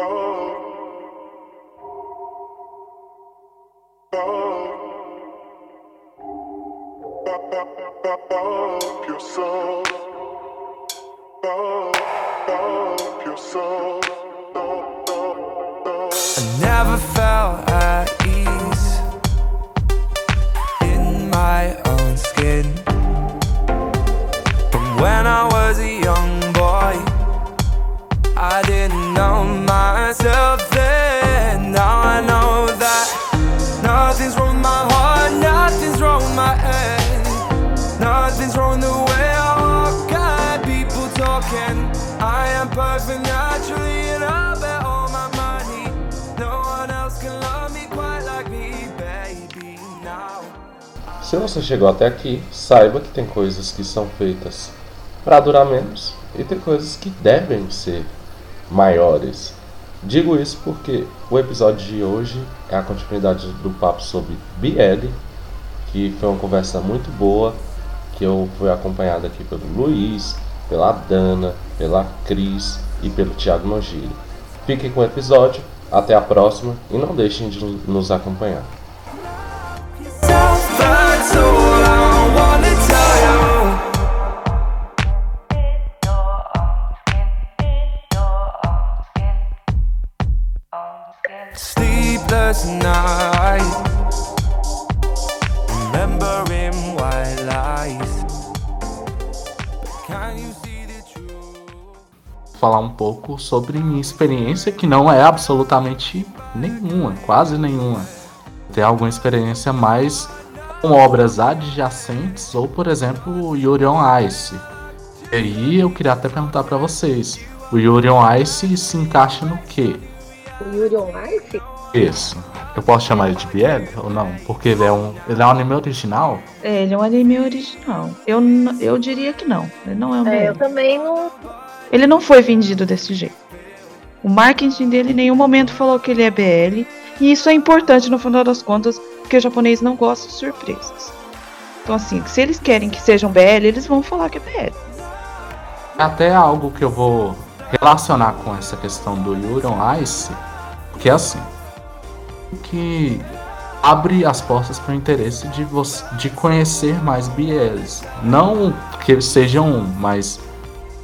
I never felt Se você chegou até aqui, saiba que tem coisas que são feitas para durar menos e tem coisas que devem ser maiores. Digo isso porque o episódio de hoje é a continuidade do papo sobre BL, que foi uma conversa muito boa, que eu fui acompanhado aqui pelo Luiz, pela Dana, pela Cris e pelo Thiago Nogiri. Fiquem com o episódio, até a próxima e não deixem de nos acompanhar. Falar um pouco sobre minha experiência, que não é absolutamente nenhuma, quase nenhuma. Tem alguma experiência mais com obras adjacentes, ou por exemplo, Yuri on Ice. E aí eu queria até perguntar para vocês: o Yuri on Ice se encaixa no quê? O Yuri on Ice? Isso. Eu posso chamar ele de BL ou não? Porque ele é um, ele é um anime original? É, ele é um anime original. Eu, eu diria que não. Ele não é um é, BL. Eu também não, ele não foi vendido desse jeito. O marketing dele em nenhum momento falou que ele é BL, e isso é importante no final das contas, porque o japonês não gosta de surpresas. Então, assim, se eles querem que sejam BL, eles vão falar que é BL. Até algo que eu vou relacionar com essa questão do Yuron Ice, que é assim, que abre as portas para o interesse de, você, de conhecer mais BLs. Não que eles sejam mais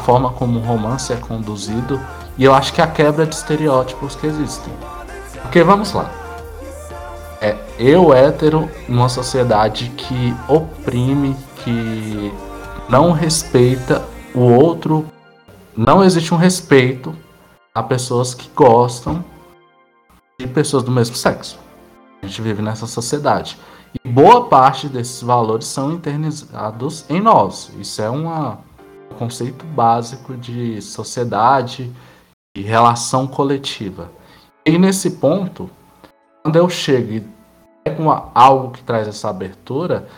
forma como o romance é conduzido e eu acho que a quebra de estereótipos que existem. Porque vamos lá. É eu hétero numa sociedade que oprime, que não respeita o outro, não existe um respeito a pessoas que gostam de pessoas do mesmo sexo. A gente vive nessa sociedade. E boa parte desses valores são internalizados em nós. Isso é uma conceito básico de sociedade e relação coletiva. E nesse ponto, quando eu chego e pego algo que traz essa abertura,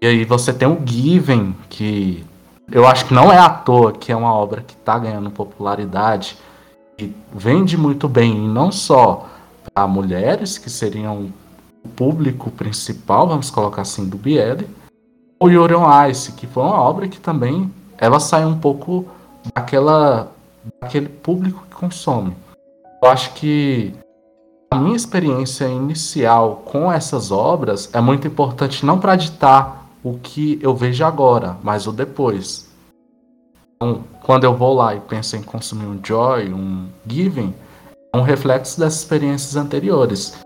e aí você tem o Given, que eu acho que não é à toa que é uma obra que está ganhando popularidade e vende muito bem, e não só para mulheres, que seriam o público principal, vamos colocar assim, do BL, ou Yuri on Ice, que foi uma obra que também ela sai um pouco daquela daquele público que consome. Eu acho que a minha experiência inicial com essas obras é muito importante não para ditar o que eu vejo agora, mas o depois. Então, quando eu vou lá e penso em consumir um Joy, um Giving, é um reflexo dessas experiências anteriores.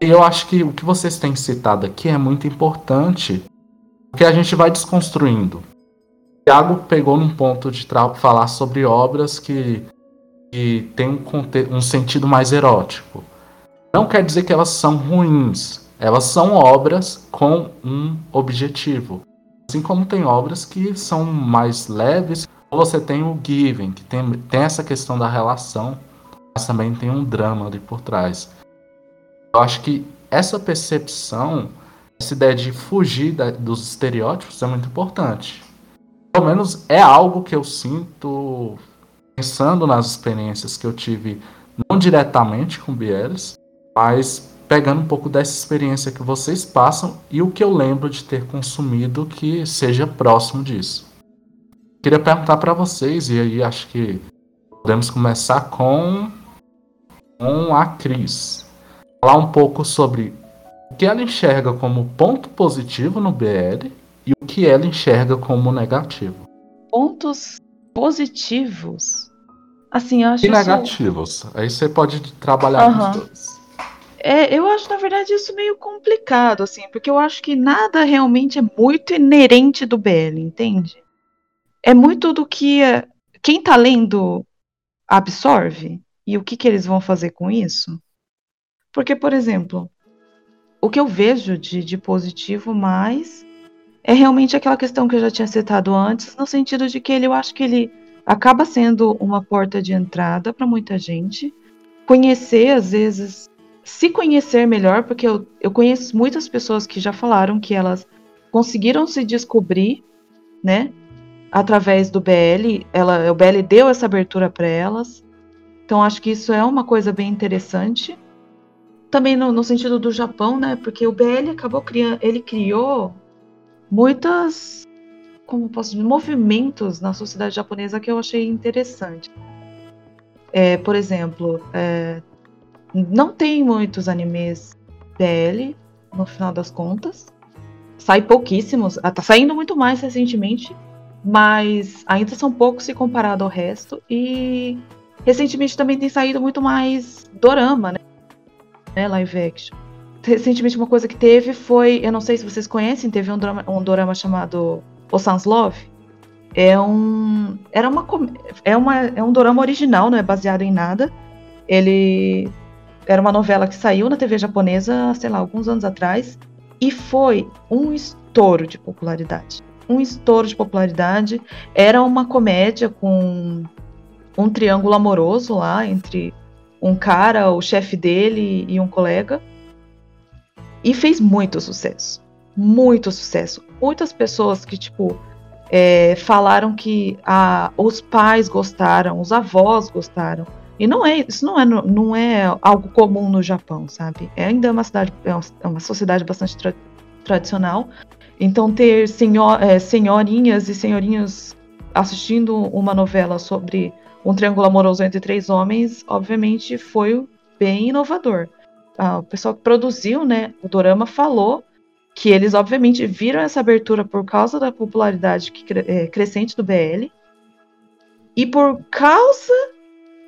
E eu acho que o que vocês têm citado aqui é muito importante, porque a gente vai desconstruindo. Thiago pegou num ponto de falar sobre obras que, que têm um, um sentido mais erótico. Não quer dizer que elas são ruins. Elas são obras com um objetivo. Assim como tem obras que são mais leves. Você tem o Given, que tem, tem essa questão da relação, mas também tem um drama ali por trás. Eu acho que essa percepção, essa ideia de fugir da, dos estereótipos é muito importante pelo menos é algo que eu sinto pensando nas experiências que eu tive, não diretamente com Bieles, mas pegando um pouco dessa experiência que vocês passam e o que eu lembro de ter consumido que seja próximo disso. Queria perguntar para vocês, e aí acho que podemos começar com com a Cris. Falar um pouco sobre o que ela enxerga como ponto positivo no BL e o que ela enxerga como negativo. Pontos positivos. Assim, acho E isso- negativos. Aí você pode trabalhar Aham. nos dois. É, eu acho, na verdade, isso meio complicado, assim, porque eu acho que nada realmente é muito inerente do BL, entende? É muito do que eh, quem tá lendo absorve e o que, que eles vão fazer com isso. Porque, por exemplo, o que eu vejo de, de positivo mais é realmente aquela questão que eu já tinha citado antes, no sentido de que ele, eu acho que ele acaba sendo uma porta de entrada para muita gente. Conhecer, às vezes, se conhecer melhor, porque eu, eu conheço muitas pessoas que já falaram que elas conseguiram se descobrir, né? Através do BL, ela, o BL deu essa abertura para elas. Então acho que isso é uma coisa bem interessante. Também no, no sentido do Japão, né? Porque o BL acabou criando, ele criou muitas, como posso dizer, movimentos na sociedade japonesa que eu achei interessante. É, por exemplo, é, não tem muitos animes BL, no final das contas. Sai pouquíssimos. Tá saindo muito mais recentemente, mas ainda são poucos se comparado ao resto. E recentemente também tem saído muito mais dorama, né? né? Live action. Recentemente uma coisa que teve foi, eu não sei se vocês conhecem, teve um drama, um dorama chamado Osan's Love. É um, era uma, é uma, é um dorama original, não é baseado em nada. Ele era uma novela que saiu na TV japonesa, sei lá, alguns anos atrás, e foi um estouro de popularidade. Um estouro de popularidade. Era uma comédia com um triângulo amoroso lá entre um cara, o chefe dele e um colega. E fez muito sucesso. Muito sucesso. Muitas pessoas que, tipo, é, falaram que ah, os pais gostaram, os avós gostaram. E não é, isso não é, não é algo comum no Japão, sabe? É ainda uma cidade, é uma, é sociedade bastante tra- tradicional. Então ter senhor, é, senhorinhas e senhorinhos assistindo uma novela sobre um triângulo amoroso entre três homens, obviamente foi bem inovador. Ah, o pessoal que produziu, né, o dorama falou que eles obviamente viram essa abertura por causa da popularidade que é, crescente do BL e por causa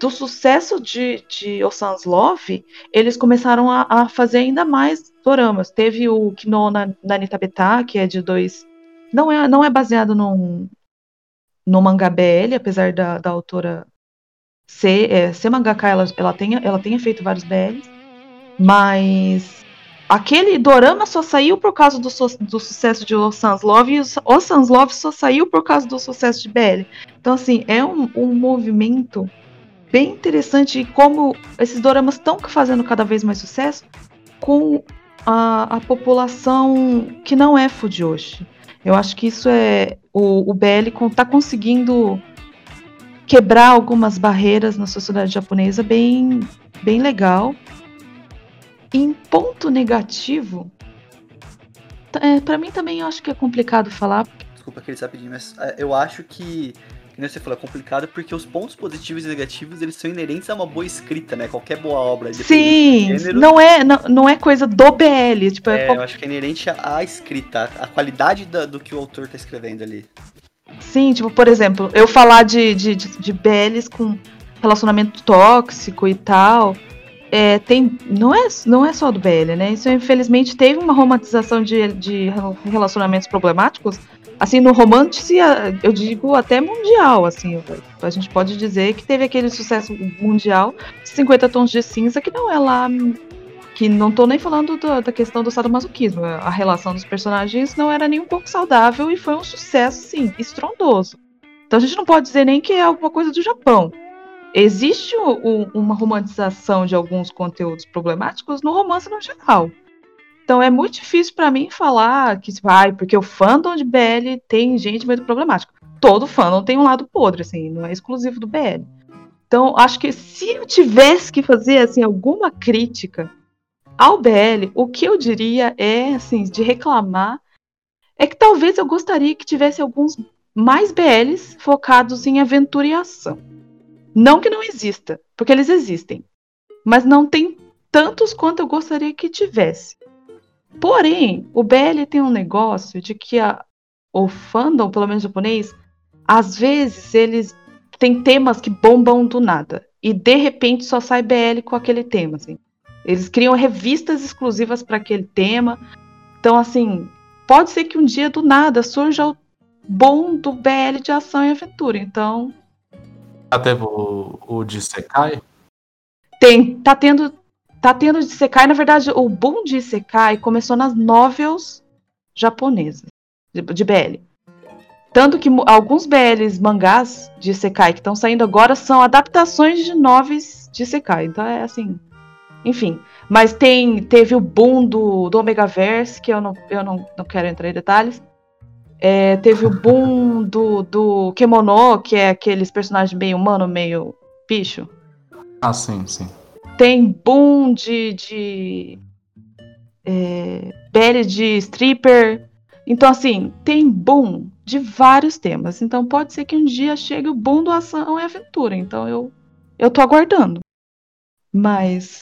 do sucesso de, de Osan's Love, eles começaram a, a fazer ainda mais doramas. Teve o Kino na, Nanita Beta, que é de dois. Não é, não é baseado num, no mangá BL, apesar da, da autora ser, é, ser mangaka, ela, ela, tenha, ela tenha feito vários BLs. Mas aquele dorama só saiu por causa do, su- do sucesso de Osan's Love e o Osan's Love só saiu por causa do sucesso de BL. Então, assim, é um, um movimento bem interessante como esses doramas estão fazendo cada vez mais sucesso com a, a população que não é Fujoshi. Eu acho que isso é. O, o BL está conseguindo quebrar algumas barreiras na sociedade japonesa bem, bem legal. Em ponto negativo, é, para mim também eu acho que é complicado falar. Desculpa aquele rapidinho, mas é, eu acho que, que nem você falou, é complicado porque os pontos positivos e negativos eles são inerentes a uma boa escrita, né? Qualquer boa obra. Sim, gênero, não é, não, não é coisa do BL. Tipo, é É, qual- eu acho que é inerente à à escrita, à qualidade da- do que o autor tá escrevendo ali. Sim, tipo, por exemplo, eu falar de, de, de, de BLs com relacionamento tóxico e tal. É, tem, não, é, não é só do BL, né? Isso infelizmente teve uma romantização de, de relacionamentos problemáticos. Assim, no romance, eu digo até mundial, assim. A gente pode dizer que teve aquele sucesso mundial, 50 tons de cinza, que não é lá. Que não tô nem falando do- da questão do sadomasoquismo. A relação dos personagens não era nem um pouco saudável e foi um sucesso, sim, estrondoso. Então a gente não pode dizer nem que é alguma coisa do Japão. Existe o- uma romantização de alguns conteúdos problemáticos no romance no geral. Então é muito difícil pra mim falar que, tipo, ai, porque o fandom de BL tem gente muito problemática. Todo fandom tem um lado podre, assim, não é exclusivo do BL. Então, acho que se eu tivesse que fazer, assim, alguma crítica ao BL, o que eu diria é, assim, de reclamar, é que talvez eu gostaria que tivesse alguns mais BLs focados em aventura e ação. Não que não exista, porque eles existem. mas não tem tantos quanto eu gostaria que tivesse. Porém, o BL tem um negócio de que a, o fandom, pelo menos japonês, às vezes eles têm temas que bombam do nada. E de repente só sai BL com aquele tema. Assim. Eles criam revistas exclusivas para aquele tema. Então, assim, pode ser que um dia do nada surja o bom do BL de ação e aventura. Então. Já teve o, o de Sekai? Tem, tá tendo. Tá tendo de Sekai, na verdade, o boom de Sekai começou nas novels japonesas, de, de BL. Tanto que alguns BLs mangás de Sekai que estão saindo agora são adaptações de novels de Sekai. Então é assim. Enfim. Mas tem, teve o boom do, do Omegaverse, que eu, não, eu não, não quero entrar em detalhes. É, teve o boom do, do Kemono, que é aqueles personagens meio humano, meio bicho. Ah, sim, sim. Tem boom de. de é, BL de stripper. Então, assim, tem boom de vários temas. Então, pode ser que um dia chegue o boom do ação e aventura. Então, eu, eu tô aguardando. Mas.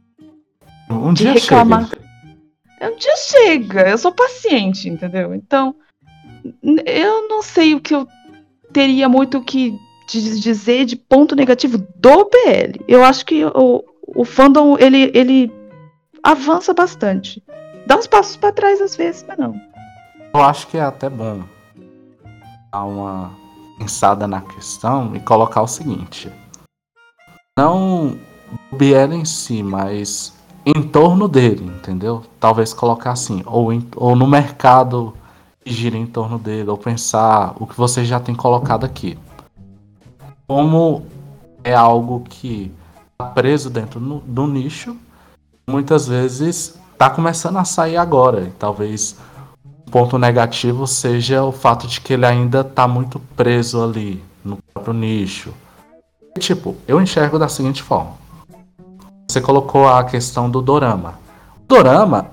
Um dia reclamar... chega. Um dia chega. Eu sou paciente, entendeu? Então, eu não sei o que eu teria muito que dizer de ponto negativo do BL. Eu acho que o, o fandom ele, ele avança bastante. Dá uns passos para trás às vezes, mas não. Eu acho que é até bom dar uma pensada na questão e colocar o seguinte: não o BL em si, mas em torno dele, entendeu? Talvez colocar assim, ou, em, ou no mercado que gira em torno dele, ou pensar o que você já tem colocado aqui. Como é algo que preso dentro no, do nicho, muitas vezes está começando a sair agora. E talvez um ponto negativo seja o fato de que ele ainda está muito preso ali no próprio nicho. E, tipo, eu enxergo da seguinte forma. Você colocou a questão do dorama. O dorama,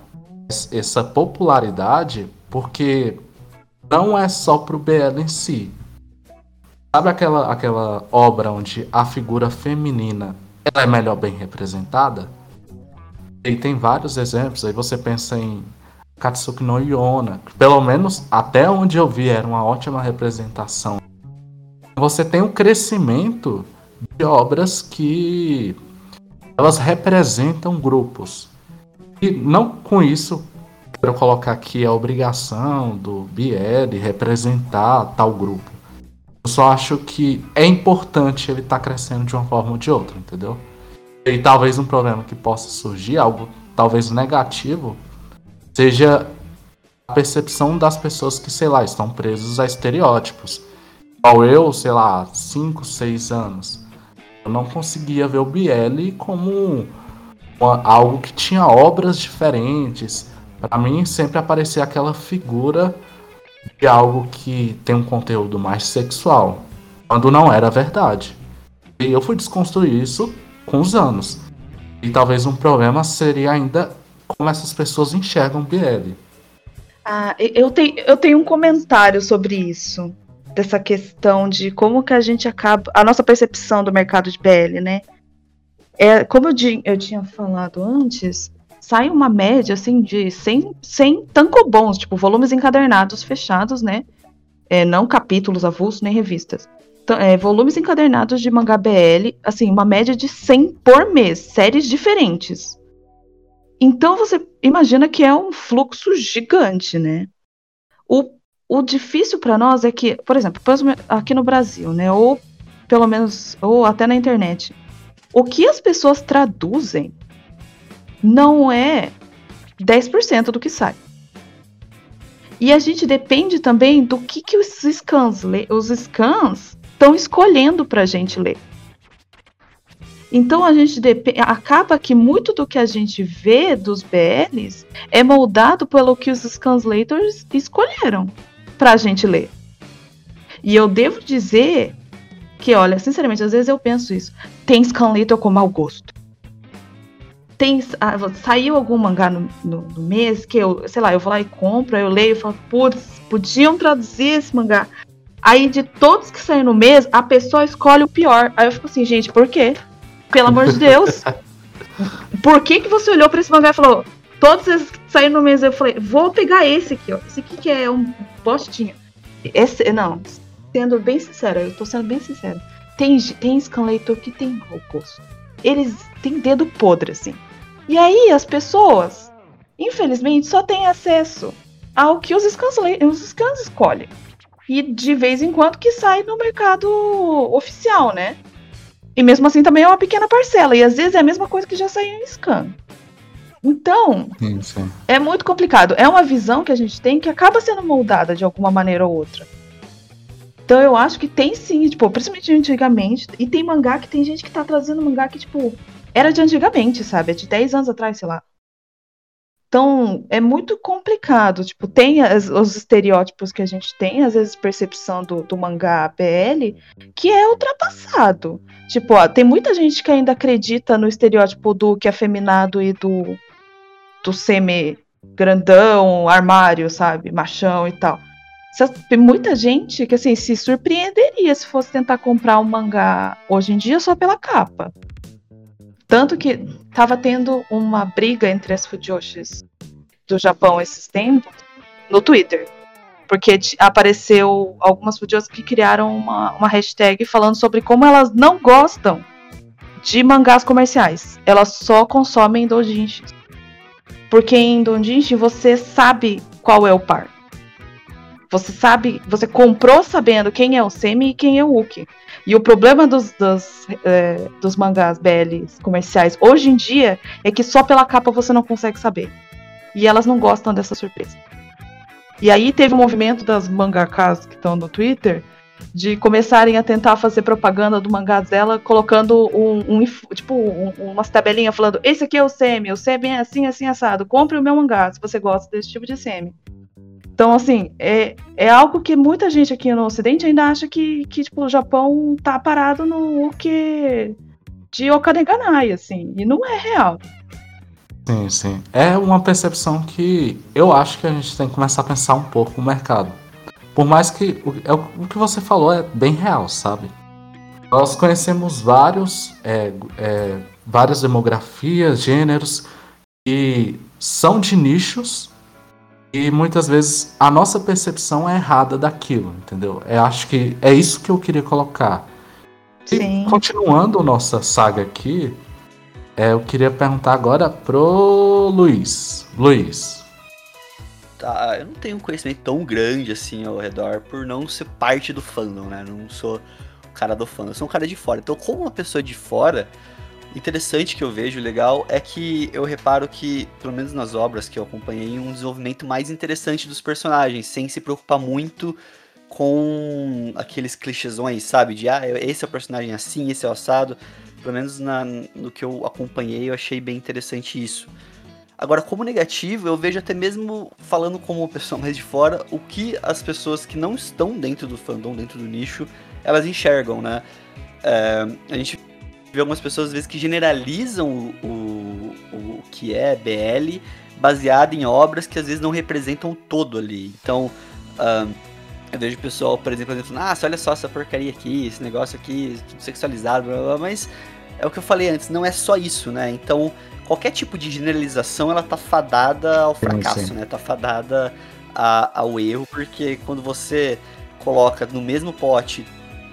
essa popularidade porque não é só pro BL em si. Sabe aquela, aquela obra onde a figura feminina ela é melhor bem representada? E tem vários exemplos. Aí você pensa em Katsuki no Yona, que pelo menos até onde eu vi era uma ótima representação. Você tem um crescimento de obras que elas representam grupos. E não com isso quero colocar aqui a obrigação do BL representar tal grupo. Eu só acho que é importante ele estar tá crescendo de uma forma ou de outra, entendeu? E talvez um problema que possa surgir, algo talvez negativo, seja a percepção das pessoas que, sei lá, estão presos a estereótipos. Igual eu, sei lá, 5, 6 anos, eu não conseguia ver o BL como uma, algo que tinha obras diferentes, para mim sempre aparecia aquela figura de algo que tem um conteúdo mais sexual, quando não era verdade. E eu fui desconstruir isso com os anos. E talvez um problema seria ainda como essas pessoas enxergam BL. Ah, eu, tenho, eu tenho um comentário sobre isso. Dessa questão de como que a gente acaba. A nossa percepção do mercado de BL, né? É, como eu, eu tinha falado antes, sai uma média assim de 100, 100 tankobons, tipo volumes encadernados fechados, né? É, não capítulos avulsos nem revistas. Então, é, volumes encadernados de mangá BL, assim, uma média de 100 por mês, séries diferentes. Então você imagina que é um fluxo gigante, né? O, o difícil para nós é que, por exemplo, aqui no Brasil, né, ou pelo menos, ou até na internet, o que as pessoas traduzem não é 10% do que sai. E a gente depende também do que, que os scans, os scans estão escolhendo para a gente ler. Então a gente acaba que muito do que a gente vê dos BLs é moldado pelo que os scanslators escolheram para a gente ler. E eu devo dizer que, olha, sinceramente, às vezes eu penso isso. Tem scanlator com mau gosto tem ah, saiu algum mangá no, no, no, mês que eu, sei lá, eu vou lá e compro, eu leio e falo, putz, podiam traduzir esse mangá. Aí de todos que saem no mês, a pessoa escolhe o pior. Aí eu fico assim, gente, por quê? Pelo amor de Deus. Por que, que você olhou pra esse mangá e falou, todos esses que saíram no mês, eu falei, vou pegar esse aqui, ó. Esse aqui que é um bostinha. Esse, não, sendo bem sincera, eu tô sendo bem sincera. Tem, tem scan leitor que tem mau gosto. Eles têm dedo podre, assim. E aí as pessoas, infelizmente, só têm acesso ao que os scans, os scans escolhem. E de vez em quando que sai no mercado oficial, né? E mesmo assim também é uma pequena parcela. E às vezes é a mesma coisa que já saiu em scan. Então, Sim, sim. é muito complicado. É uma visão que a gente tem que acaba sendo moldada de alguma maneira ou outra. Então eu acho que tem sim, tipo, principalmente antigamente. E tem mangá que tem gente que tá trazendo mangá que, tipo, era de antigamente, sabe? É de 10 anos atrás, sei lá. Então, é muito complicado. Tipo, tem as- os estereótipos que a gente tem, às vezes percepção do, do mangá BL, que é ultrapassado. Tipo, ó, tem muita gente que ainda acredita no estereótipo do que é afeminado e do, do semi grandão, armário, sabe? Machão e tal. Tem muita gente que assim se surpreenderia se fosse tentar comprar um mangá hoje em dia só pela capa. Tanto que tava tendo uma briga entre as fujoshis do Japão esses tempos no Twitter. Porque apareceu algumas fujoshis que criaram uma, uma hashtag falando sobre como elas não gostam de mangás comerciais. Elas só consomem doujinshis. Porque em doujinshi você sabe qual é o par. Você sabe, você comprou sabendo quem é o Semi e quem é o Uki. E o problema dos, dos, é, dos mangás BLs comerciais hoje em dia é que só pela capa você não consegue saber. E elas não gostam dessa surpresa. E aí teve um movimento das mangakas que estão no Twitter de começarem a tentar fazer propaganda do mangá dela, colocando um, um tipo um, umas tabelinhas falando: esse aqui é o Semi, o Semi é assim, assim, assado. Compre o meu mangá se você gosta desse tipo de Semi. Então, assim, é, é algo que muita gente aqui no Ocidente ainda acha que, que tipo, o Japão tá parado no que de Okaneganai, assim, e não é real. Sim, sim. É uma percepção que eu acho que a gente tem que começar a pensar um pouco no mercado. Por mais que o, é o que você falou é bem real, sabe? Nós conhecemos vários, é, é, várias demografias, gêneros que são de nichos e muitas vezes a nossa percepção é errada daquilo, entendeu? Eu acho que é isso que eu queria colocar. E Sim. continuando nossa saga aqui, é, eu queria perguntar agora pro Luiz. Luiz, Tá, eu não tenho um conhecimento tão grande assim ao redor por não ser parte do fandom, né? Não sou o cara do fandom, eu sou um cara de fora. Então, como uma pessoa de fora, interessante que eu vejo, legal, é que eu reparo que, pelo menos nas obras que eu acompanhei, um desenvolvimento mais interessante dos personagens, sem se preocupar muito com aqueles clichêsões, sabe? De, ah, esse é o personagem assim, esse é o assado. Pelo menos na, no que eu acompanhei, eu achei bem interessante isso. Agora, como negativo, eu vejo até mesmo falando como pessoa mais de fora, o que as pessoas que não estão dentro do fandom, dentro do nicho, elas enxergam, né? É, a gente vê algumas pessoas, às vezes, que generalizam o, o, o que é BL, baseado em obras que às vezes não representam o todo ali. Então, eu vejo o pessoal, por exemplo, falando, ah, olha só essa porcaria aqui, esse negócio aqui, tudo sexualizado, blá, blá, blá, mas é o que eu falei antes, não é só isso, né? Então, qualquer tipo de generalização, ela tá fadada ao fracasso, sim. né? Tá fadada a- ao erro, porque quando você coloca no mesmo pote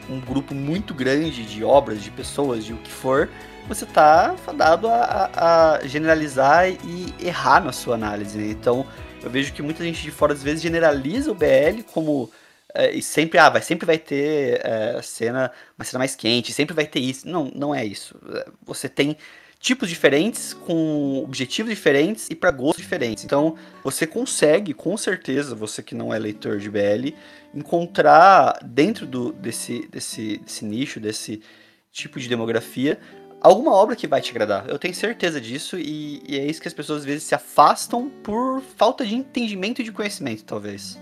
um grupo muito grande de obras, de pessoas, de o que for, você tá fadado a, a- a generalizar e errar na sua análise. né? Então, eu vejo que muita gente de fora às vezes generaliza o BL como é, e sempre, ah, vai, sempre vai ter é, cena, uma cena mais quente, sempre vai ter isso. Não, não é isso. É, Você tem tipos diferentes, com objetivos diferentes e para gostos diferentes. Então, você consegue, com certeza, você que não é leitor de BL, encontrar dentro do, desse, desse, desse nicho, desse tipo de demografia, alguma obra que vai te agradar. Eu tenho certeza disso e, e é isso que as pessoas às vezes se afastam por falta de entendimento e de conhecimento, talvez.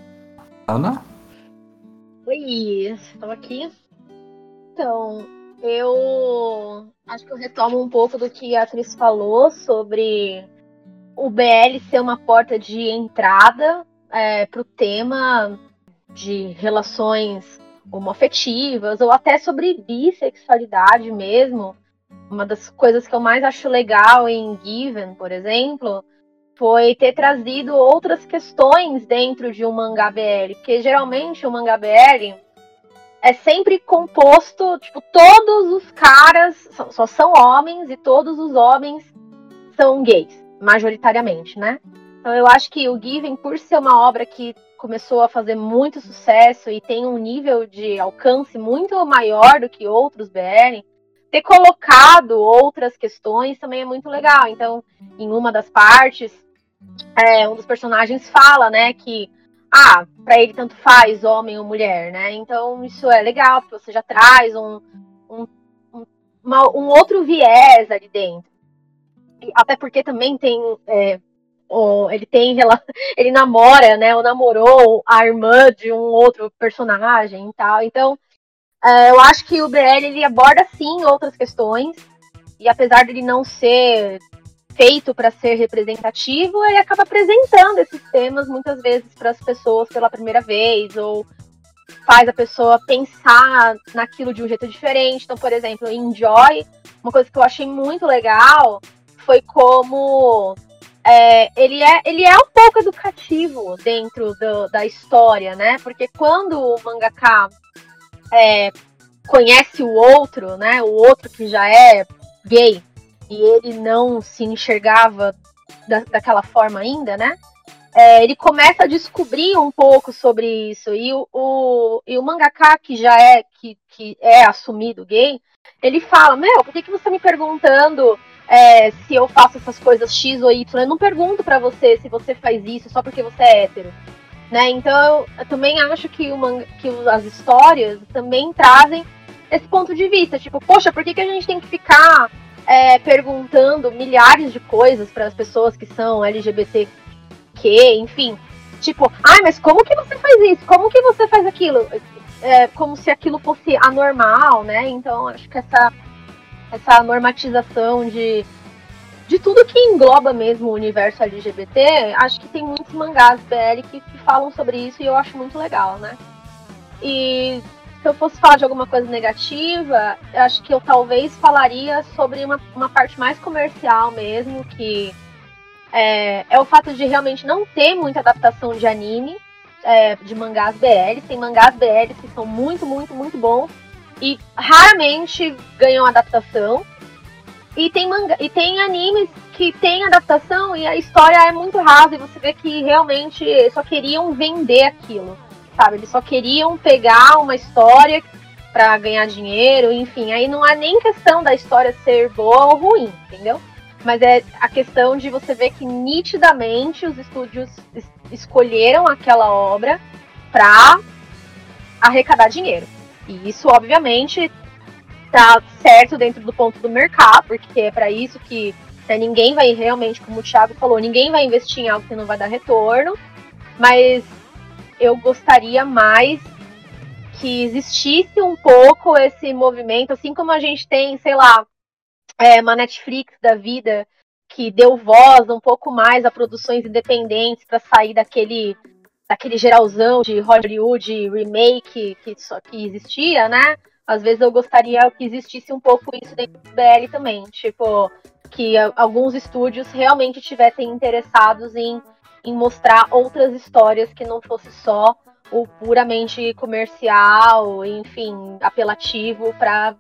Ana? Oi, estou aqui. Então, eu acho que eu retomo um pouco do que a atriz falou sobre o BL ser uma porta de entrada para o tema de relações homoafetivas ou até sobre bissexualidade mesmo. uma das coisas que eu mais acho legal em Given, por exemplo, foi ter trazido outras questões dentro de um mangá BL, porque geralmente o mangá BL é sempre composto, tipo, todos os caras só são homens e todos os homens são gays, majoritariamente, né? Então eu acho que o Given, por ser uma obra que começou a fazer muito sucesso e tem um nível de alcance muito maior do que outros BL, ter colocado outras questões também é muito legal. Então, em uma das partes, é, um dos personagens fala, né, que ah, para ele tanto faz homem ou mulher, né? Então isso é legal, porque você já traz um, um, um, uma, um outro viés ali dentro. E até porque também tem. É, ele tem ele namora, né? Ou namorou a irmã de um outro personagem e tal. Então, é, eu acho que o BL ele aborda sim outras questões. E apesar de ele não ser feito para ser representativo, ele acaba apresentando esses temas muitas vezes para as pessoas pela primeira vez, ou faz a pessoa pensar naquilo de um jeito diferente. Então, por exemplo, em Joy, uma coisa que eu achei muito legal foi como é, ele, é, ele é um pouco educativo dentro do, da história, né? Porque quando o mangaka é, conhece o outro, né? O outro que já é gay, e ele não se enxergava da, daquela forma ainda, né? É, ele começa a descobrir um pouco sobre isso. E o, o, e o mangaka, que já é, que, que é assumido gay, ele fala, meu, por que, que você tá me perguntando é, se eu faço essas coisas X ou Y? Eu não pergunto para você se você faz isso só porque você é hétero. Né? Então eu, eu também acho que, o manga, que as histórias também trazem esse ponto de vista. Tipo, poxa, por que, que a gente tem que ficar é, perguntando milhares de coisas para as pessoas que são LGBTQ, enfim. Tipo, ai, mas como que você faz isso? Como que você faz aquilo? É, como se aquilo fosse anormal, né? Então, acho que essa, essa normatização de, de tudo que engloba mesmo o universo LGBT, acho que tem muitos mangás BL que, que falam sobre isso e eu acho muito legal, né? E se eu fosse falar de alguma coisa negativa, acho que eu talvez falaria sobre uma, uma parte mais comercial mesmo, que é, é o fato de realmente não ter muita adaptação de anime, é, de mangás BL. Tem mangás BL que são muito, muito, muito bons e raramente ganham adaptação. E tem, manga, e tem animes que tem adaptação e a história é muito rasa e você vê que realmente só queriam vender aquilo sabe? Eles só queriam pegar uma história para ganhar dinheiro, enfim. Aí não é nem questão da história ser boa ou ruim, entendeu? Mas é a questão de você ver que nitidamente os estúdios es escolheram aquela obra para arrecadar dinheiro. E isso, obviamente, tá certo dentro do ponto do mercado, porque é para isso que né, ninguém vai realmente, como o Thiago falou, ninguém vai investir em algo que não vai dar retorno. Mas eu gostaria mais que existisse um pouco esse movimento, assim como a gente tem, sei lá, é, uma Netflix da vida que deu voz um pouco mais a produções independentes para sair daquele daquele geralzão de Hollywood remake que só que existia, né? Às vezes eu gostaria que existisse um pouco isso dentro do BL também, tipo que alguns estúdios realmente tivessem interessados em em mostrar outras histórias que não fosse só o puramente comercial, enfim, apelativo para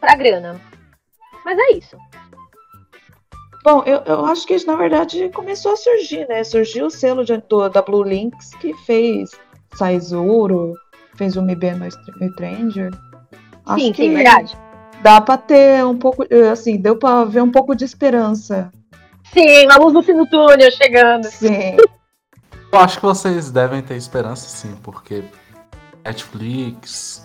para grana. Mas é isso. Bom, eu, eu acho que isso, na verdade, começou a surgir, né? Surgiu o selo de, do, da Blue Links que fez Saizuru, fez o no Stranger. Acho sim, sim, verdade. Dá pra ter um pouco, assim, deu pra ver um pouco de esperança Sim, a luz no fim do túnel chegando. Sim. Eu acho que vocês devem ter esperança sim, porque Netflix.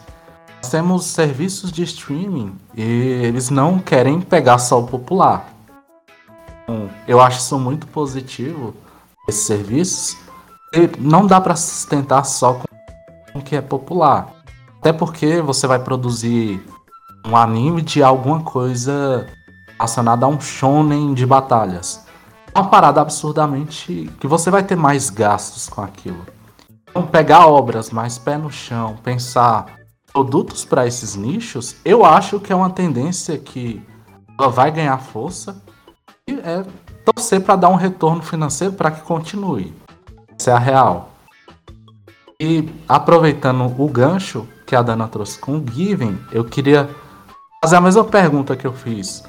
Nós temos serviços de streaming e eles não querem pegar só o popular. Então, eu acho isso muito positivo, esses serviços. E não dá para sustentar só com o que é popular. Até porque você vai produzir um anime de alguma coisa relacionada a um shonen de batalhas. Uma parada absurdamente que você vai ter mais gastos com aquilo. Então, pegar obras mais pé no chão, pensar produtos para esses nichos, eu acho que é uma tendência que ela vai ganhar força e é torcer para dar um retorno financeiro para que continue. Essa é a real. E aproveitando o gancho que a Dana trouxe com o Given, eu queria fazer a mesma pergunta que eu fiz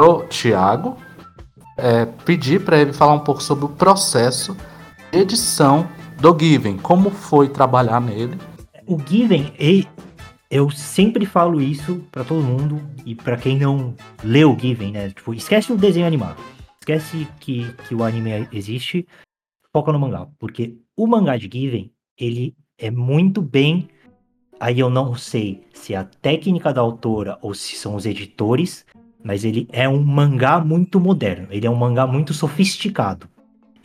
pro Thiago, é, pedir para ele falar um pouco sobre o processo de edição do Given, como foi trabalhar nele. O Given, eu sempre falo isso para todo mundo e para quem não leu o Given, né? Tipo, esquece o desenho animado, esquece que, que o anime existe, foca no mangá, porque o mangá de Given ele é muito bem. Aí eu não sei se é a técnica da autora ou se são os editores, mas ele é um mangá muito moderno. Ele é um mangá muito sofisticado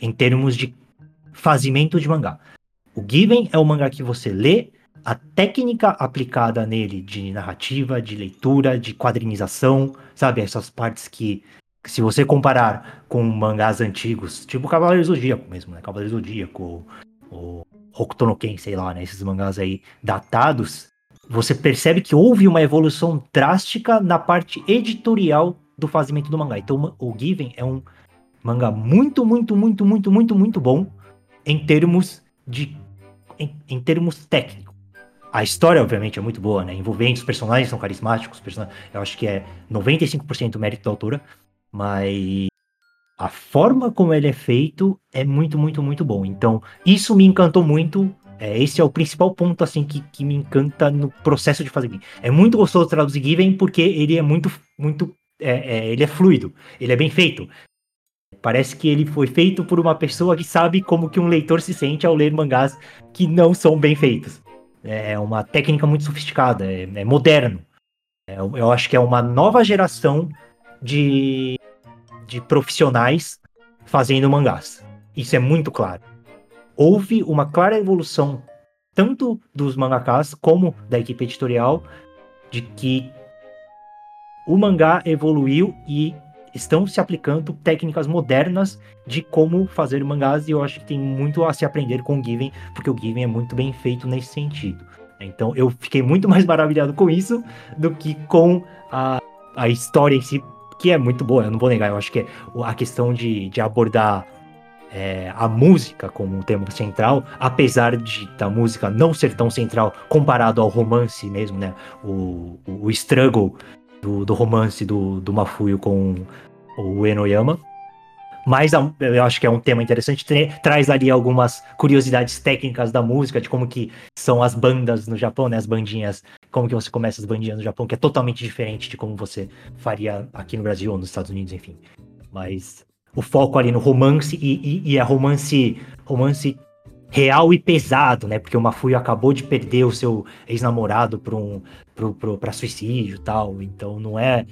em termos de fazimento de mangá. O Given é um mangá que você lê, a técnica aplicada nele de narrativa, de leitura, de quadrinização, sabe? Essas partes que, se você comparar com mangás antigos, tipo Cavaleiro Zodíaco mesmo, né? Cavaleiro Zodíaco, o Hokuto no Ken, sei lá, né, esses mangás aí datados, você percebe que houve uma evolução drástica na parte editorial do fazimento do mangá. Então, o Given é um mangá muito, muito, muito, muito, muito, muito bom em termos de em, em termos técnicos. A história, obviamente, é muito boa, né? Envolvente, os personagens são carismáticos, eu acho que é 95% mérito da autora, mas a forma como ele é feito é muito, muito, muito bom. Então, isso me encantou muito. É, esse é o principal ponto, assim, que, que me encanta no processo de fazer Given. É muito gostoso traduzir Given porque ele é muito, muito, é, é, ele é fluido, ele é bem feito. Parece que ele foi feito por uma pessoa que sabe como que um leitor se sente ao ler mangás que não são bem feitos. É uma técnica muito sofisticada, é, é moderno. É, eu acho que é uma nova geração de de profissionais fazendo mangás. Isso é muito claro. Houve uma clara evolução tanto dos mangakas como da equipe editorial de que o mangá evoluiu e estão se aplicando técnicas modernas de como fazer mangás e eu acho que tem muito a se aprender com o Given, porque o Given é muito bem feito nesse sentido. Então eu fiquei muito mais maravilhado com isso do que com a, a história em si que é muito boa, eu não vou negar, eu acho que a questão de, de abordar é, a música como um tema central, apesar de da música não ser tão central comparado ao romance mesmo, né? O, o, o struggle do, do romance do, do Mafuyo com o Enoyama. Mas eu acho que é um tema interessante, traz ali algumas curiosidades técnicas da música, de como que são as bandas no Japão, né? As bandinhas, como que você começa as bandinhas no Japão, que é totalmente diferente de como você faria aqui no Brasil ou nos Estados Unidos, enfim. Mas o foco ali no romance e, e, e é romance, romance real e pesado, né? Porque o Mafuio acabou de perder o seu ex-namorado para um, pro, suicídio e tal. Então não é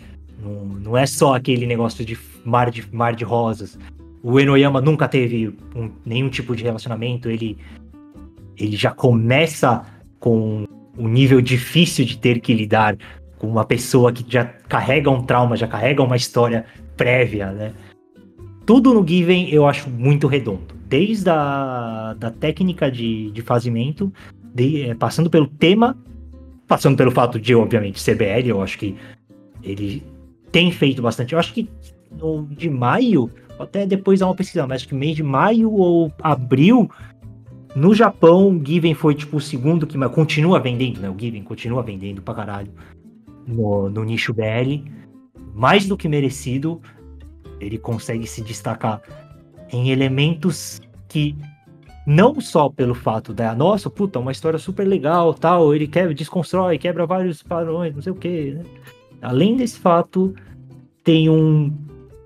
não, não é só aquele negócio de mar de, mar de rosas. O Enoyama nunca teve um, nenhum tipo de relacionamento. Ele, ele já começa com um nível difícil de ter que lidar com uma pessoa que já carrega um trauma, já carrega uma história prévia, né? Tudo no Given eu acho muito redondo. Desde a da técnica de, de fazimento, de, é, passando pelo tema, passando pelo fato de, obviamente, CBL, eu acho que ele tem feito bastante. Eu acho que no, de maio, até depois dar uma pesquisa, mas acho que mês de maio ou abril, no Japão, o Given foi tipo o segundo que continua vendendo, né? O Given continua vendendo pra caralho no, no nicho BL. Mais do que merecido, ele consegue se destacar em elementos que não só pelo fato da nossa, puta, uma história super legal, tal, ele quebra, desconstrói, quebra vários padrões, não sei o que, né? Além desse fato, tem um.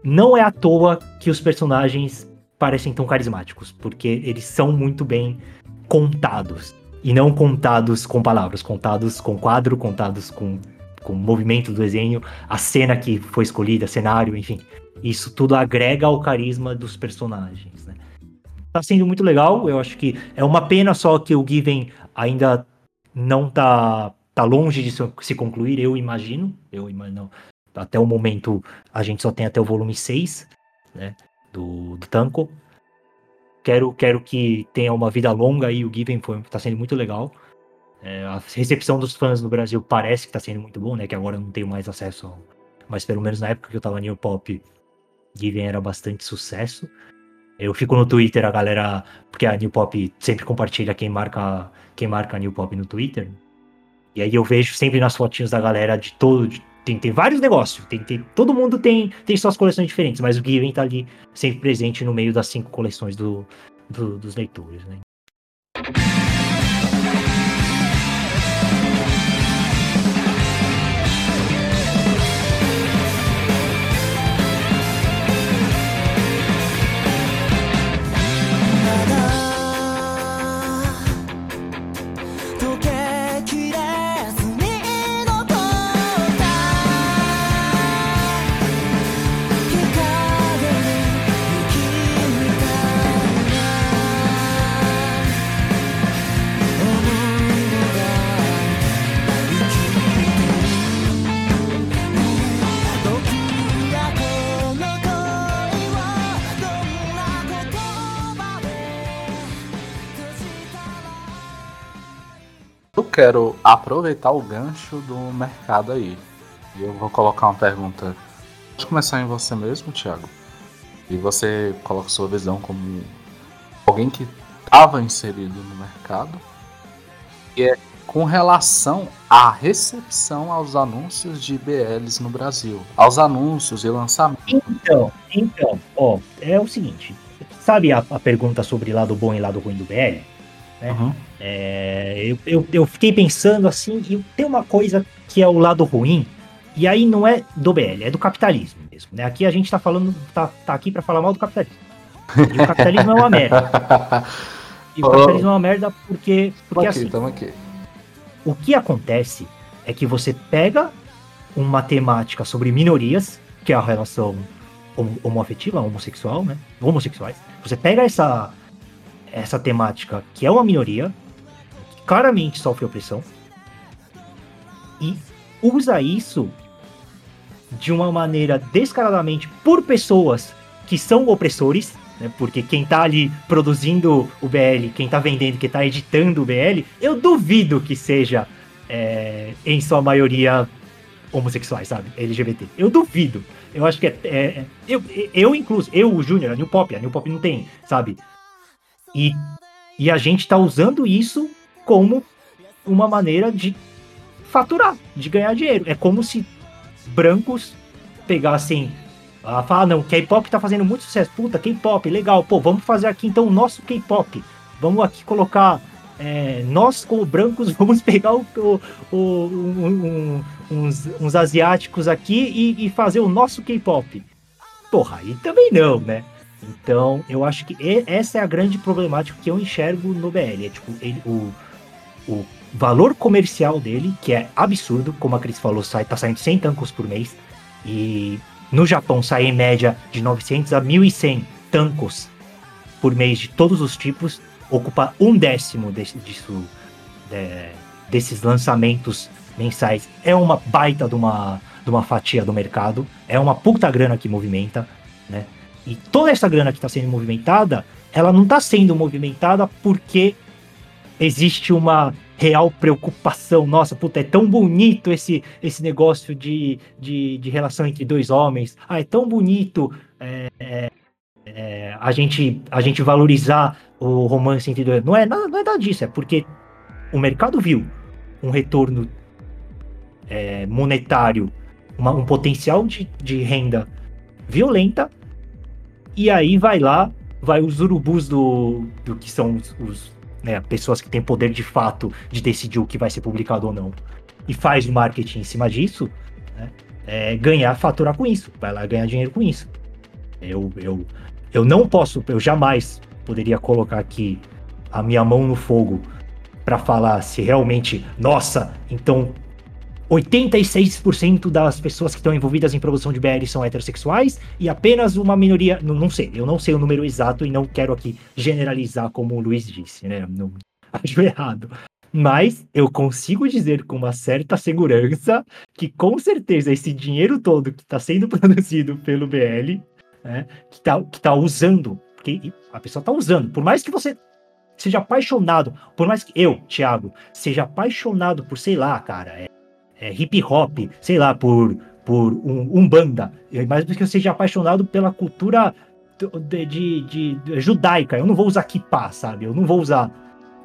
Não é à toa que os personagens parecem tão carismáticos, porque eles são muito bem contados. E não contados com palavras, contados com quadro, contados com, com movimento do desenho, a cena que foi escolhida, cenário, enfim. Isso tudo agrega ao carisma dos personagens. Né? Tá sendo muito legal, eu acho que é uma pena só que o Given ainda não tá tá longe de se concluir, eu imagino. Eu imagino. Até o momento, a gente só tem até o volume 6, né? Do, do Tanko. Quero, quero que tenha uma vida longa e o Given foi, tá sendo muito legal. É, a recepção dos fãs no Brasil parece que tá sendo muito bom, né? Que agora eu não tenho mais acesso mas pelo menos na época que eu tava New Pop, Given era bastante sucesso. Eu fico no Twitter, a galera. Porque a New Pop sempre compartilha quem marca, quem marca a New Pop no Twitter. E aí eu vejo sempre nas fotinhos da galera de todo. de- tem, tem vários negócios. Tem, tem, todo mundo tem, tem suas coleções diferentes, mas o Given tá ali sempre presente no meio das cinco coleções do, do- dos leitores, né? Eu quero aproveitar o gancho do mercado aí. E eu vou colocar uma pergunta. Pode começar em você mesmo, Thiago. E você coloca sua visão como alguém que estava inserido no mercado. E é com relação à recepção aos anúncios de BLs no Brasil. Aos anúncios e lançamentos. Então, então, ó, é o seguinte. Sabe a, a pergunta sobre lado bom e lado ruim do BL? Uhum. É, eu, eu, eu fiquei pensando assim, e tem uma coisa que é o lado ruim, e aí não é do BL, é do capitalismo mesmo. Né? Aqui a gente tá falando, tá, tá aqui pra falar mal do capitalismo. E o capitalismo é uma merda. E o capitalismo é uma merda porque, porque aqui, assim, aqui. o que acontece é que você pega uma temática sobre minorias, que é a relação homo- homoafetiva, homossexual, né? Homossexuais. Você pega essa, essa temática, que é uma minoria, que claramente sofre opressão, e usa isso de uma maneira descaradamente por pessoas que são opressores, né? Porque quem tá ali produzindo o BL, quem tá vendendo, quem tá editando o BL, eu duvido que seja, é, em sua maioria, homossexuais, sabe? LGBT. Eu duvido. Eu acho que é. é- é- eu, eu, incluso, eu, o Júnior, a New Pop, a New Pop não tem, sabe? E, e a gente tá usando isso como uma maneira de faturar, de ganhar dinheiro. É como se brancos pegassem. Ah, falar, não, K-pop tá fazendo muito sucesso. Puta, K-pop, legal. Pô, vamos fazer aqui então o nosso K-pop. Vamos aqui colocar. é, nós, como brancos, vamos pegar o, o- o- um- um- uns, uns asiáticos aqui e, e fazer o nosso K-pop. Porra, aí também não, né? Então, eu acho que essa é a grande problemática que eu enxergo no BL. É tipo, ele- o, o valor comercial dele, que é absurdo, como a Cris falou, sai, tá saindo 100 tancos por mês. E no Japão sai em média de 900 a 1.100 tancos por mês de todos os tipos. Ocupa um décimo desse, disso, é, desses lançamentos mensais. É uma baita de uma, de uma fatia do mercado. É uma puta grana que movimenta, né? E toda essa grana que está sendo movimentada, ela não está sendo movimentada porque existe uma real preocupação. Nossa, puta, é tão bonito esse, esse negócio de, de, de relação entre dois homens. Ah, é tão bonito é, é, é, a, gente, a gente valorizar o romance entre dois. Não é nada, não é nada disso, é porque o mercado viu um retorno é, monetário, uma- um potencial de, de renda violenta, e aí vai lá, vai os urubus do, do que são os, os, né, pessoas que têm poder de fato de decidir o que vai ser publicado ou não, e faz o marketing em cima disso, né, é, ganhar, faturar com isso, vai lá ganhar dinheiro com isso. Eu, eu, eu não posso, eu jamais poderia colocar aqui a minha mão no fogo para falar se realmente, nossa, então 86% das pessoas que estão envolvidas em produção de BR são heterossexuais e apenas uma minoria, não, não sei, eu não sei o número exato e não quero aqui generalizar como o Luiz disse, né? Não acho errado. Mas eu consigo dizer com uma certa segurança que com certeza esse dinheiro todo que está sendo produzido pelo BL, né, que está que tá usando, porque a pessoa está usando, por mais que você seja apaixonado, por mais que eu, Thiago, seja apaixonado por, sei lá, cara, é, é hip hop, sei lá, por, por um, Umbanda, mas que eu seja apaixonado pela cultura de, de, de, de, judaica. Eu não vou usar kippah, sabe? Eu não vou usar.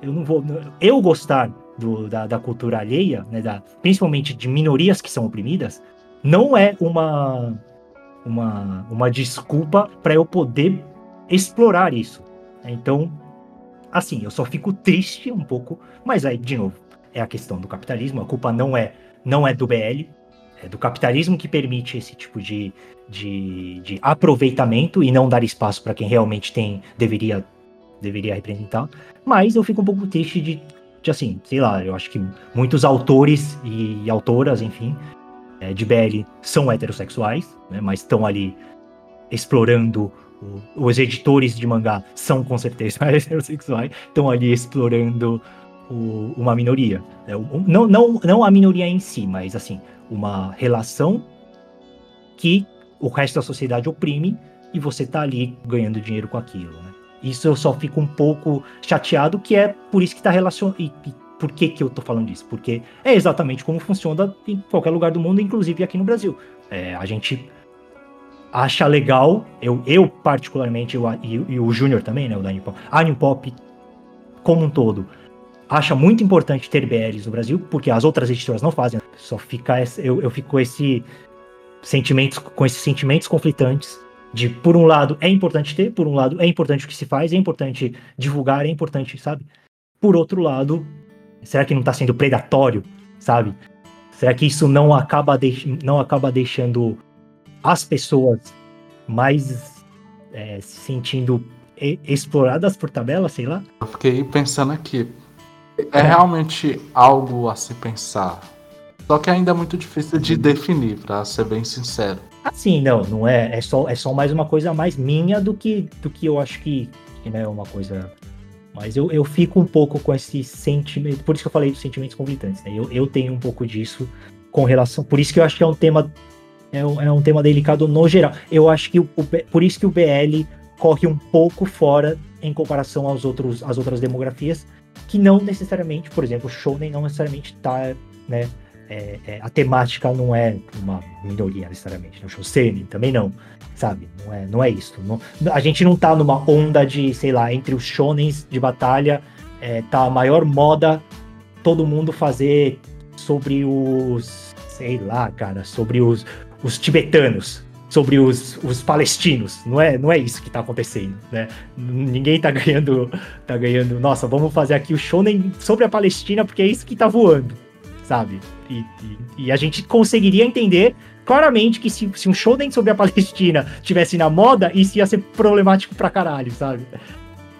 Eu não vou. Eu gostar do, da, da, cultura alheia, né, da, principalmente de minorias que são oprimidas, não é uma, uma, uma desculpa para eu poder explorar isso. Então, assim, eu só fico triste um pouco, mas aí, de novo, é a questão do capitalismo. A culpa não é, não é do BL, é do capitalismo que permite esse tipo de, de, de aproveitamento e não dar espaço para quem realmente tem deveria deveria representar. Mas eu fico um pouco triste de, de assim, sei lá, eu acho que muitos autores e autoras, enfim, é, de BL são heterossexuais, né, mas estão ali explorando os editores de mangá são com certeza heterossexuais, estão ali explorando o, uma minoria. Né? Não, não, não a minoria em si, mas assim, uma relação que o resto da sociedade oprime e você tá ali ganhando dinheiro com aquilo. Né? Isso eu só fico um pouco chateado, que é por isso que está relacionado. E, por que, que eu tô falando isso? Porque é exatamente como funciona em qualquer lugar do mundo, inclusive aqui no Brasil. É, a gente acha legal, eu, eu particularmente, eu, e, e o Júnior também, né, o da Pop, a Pop como um todo, acha muito importante ter BLs no Brasil, porque as outras editoras não fazem. Só fica eu, eu fico esse sentimentos com esses sentimentos conflitantes de por um lado é importante ter, por um lado é importante o que se faz, é importante divulgar, é importante, sabe? Por outro lado, será que não está sendo predatório, sabe? Será que isso não acaba não acaba deixando as pessoas mais é, se sentindo exploradas por tabela, sei lá? Eu fiquei pensando aqui, é realmente algo a se pensar. Só que ainda é muito difícil de definir, para ser bem sincero. Assim, não, não é. É só, é só mais uma coisa mais minha do que, do que eu acho que, que né, é uma coisa. Mas eu, eu fico um pouco com esse sentimento. Por isso que eu falei dos sentimentos conflitantes. Né? Eu, eu tenho um pouco disso com relação. Por isso que eu acho que é um tema. É um, é um tema delicado no geral. Eu acho que o, o, por isso que o BL corre um pouco fora em comparação aos outros, às outras demografias, que não necessariamente, por exemplo, Shonen não necessariamente tá, né, é, é, a temática não é uma minoria necessariamente, né? o Shonen também não, sabe? Não é, não é isso. Não, a gente não tá numa onda de, sei lá, entre os shonens de batalha, é, tá a maior moda todo mundo fazer sobre os, sei lá, cara, sobre os, os tibetanos, sobre os, os palestinos. Não é, não é isso que está acontecendo, né? Ninguém está ganhando, tá ganhando. Nossa, vamos fazer aqui o shonen sobre a Palestina porque é isso que está voando, sabe? E, e, e, a gente conseguiria entender claramente que se, se um shonen sobre a Palestina tivesse na moda, isso ia ser problemático pra caralho, sabe?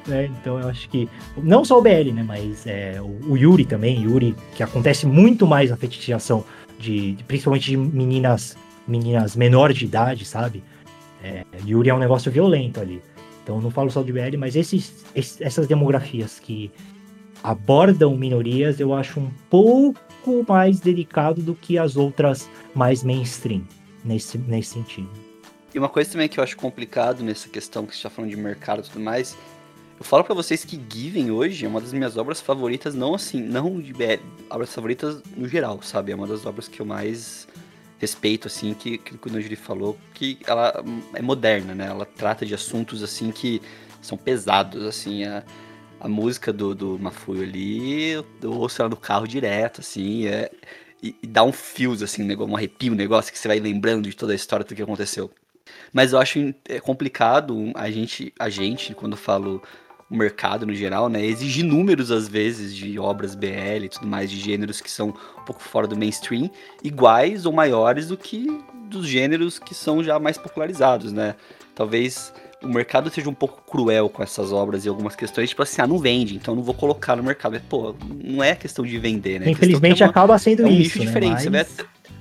É, então eu acho que não só o BL, né, mas é, o, o, Yuri também, Yuri, que acontece muito mais a fetichização de, de principalmente de meninas meninas menores de idade, sabe? É, Yuri é um negócio violento ali. Então não falo só de BL, mas esses, esses, essas demografias que abordam minorias eu acho um pouco mais delicado do que as outras mais mainstream nesse, nesse sentido. E uma coisa também que eu acho complicado nessa questão que você está falando de mercado e tudo mais, eu falo para vocês que Given hoje é uma das minhas obras favoritas, não assim, não de BL, obras favoritas no geral, sabe? É uma das obras que eu mais respeito, assim, que, que o Nojiri falou, que ela é moderna, né? Ela trata de assuntos, assim, que são pesados, assim, a, a música do, do Mafuio ali, eu ouço ela no carro direto, assim, é, e, e dá um fios, assim, um, um arrepio, um negócio que você vai lembrando de toda a história do que aconteceu. Mas eu acho é complicado a gente, a gente, quando eu falo o mercado no geral, né? Exige números, às vezes, de obras BL e tudo mais, de gêneros que são um pouco fora do mainstream, iguais ou maiores do que dos gêneros que são já mais popularizados, né? Talvez o mercado seja um pouco cruel com essas obras e algumas questões, tipo assim, ah, não vende, então não vou colocar no mercado. Pô, não é questão de vender, né? Infelizmente é uma, acaba sendo é um isso. Nicho né? diferente. Mas... Você vai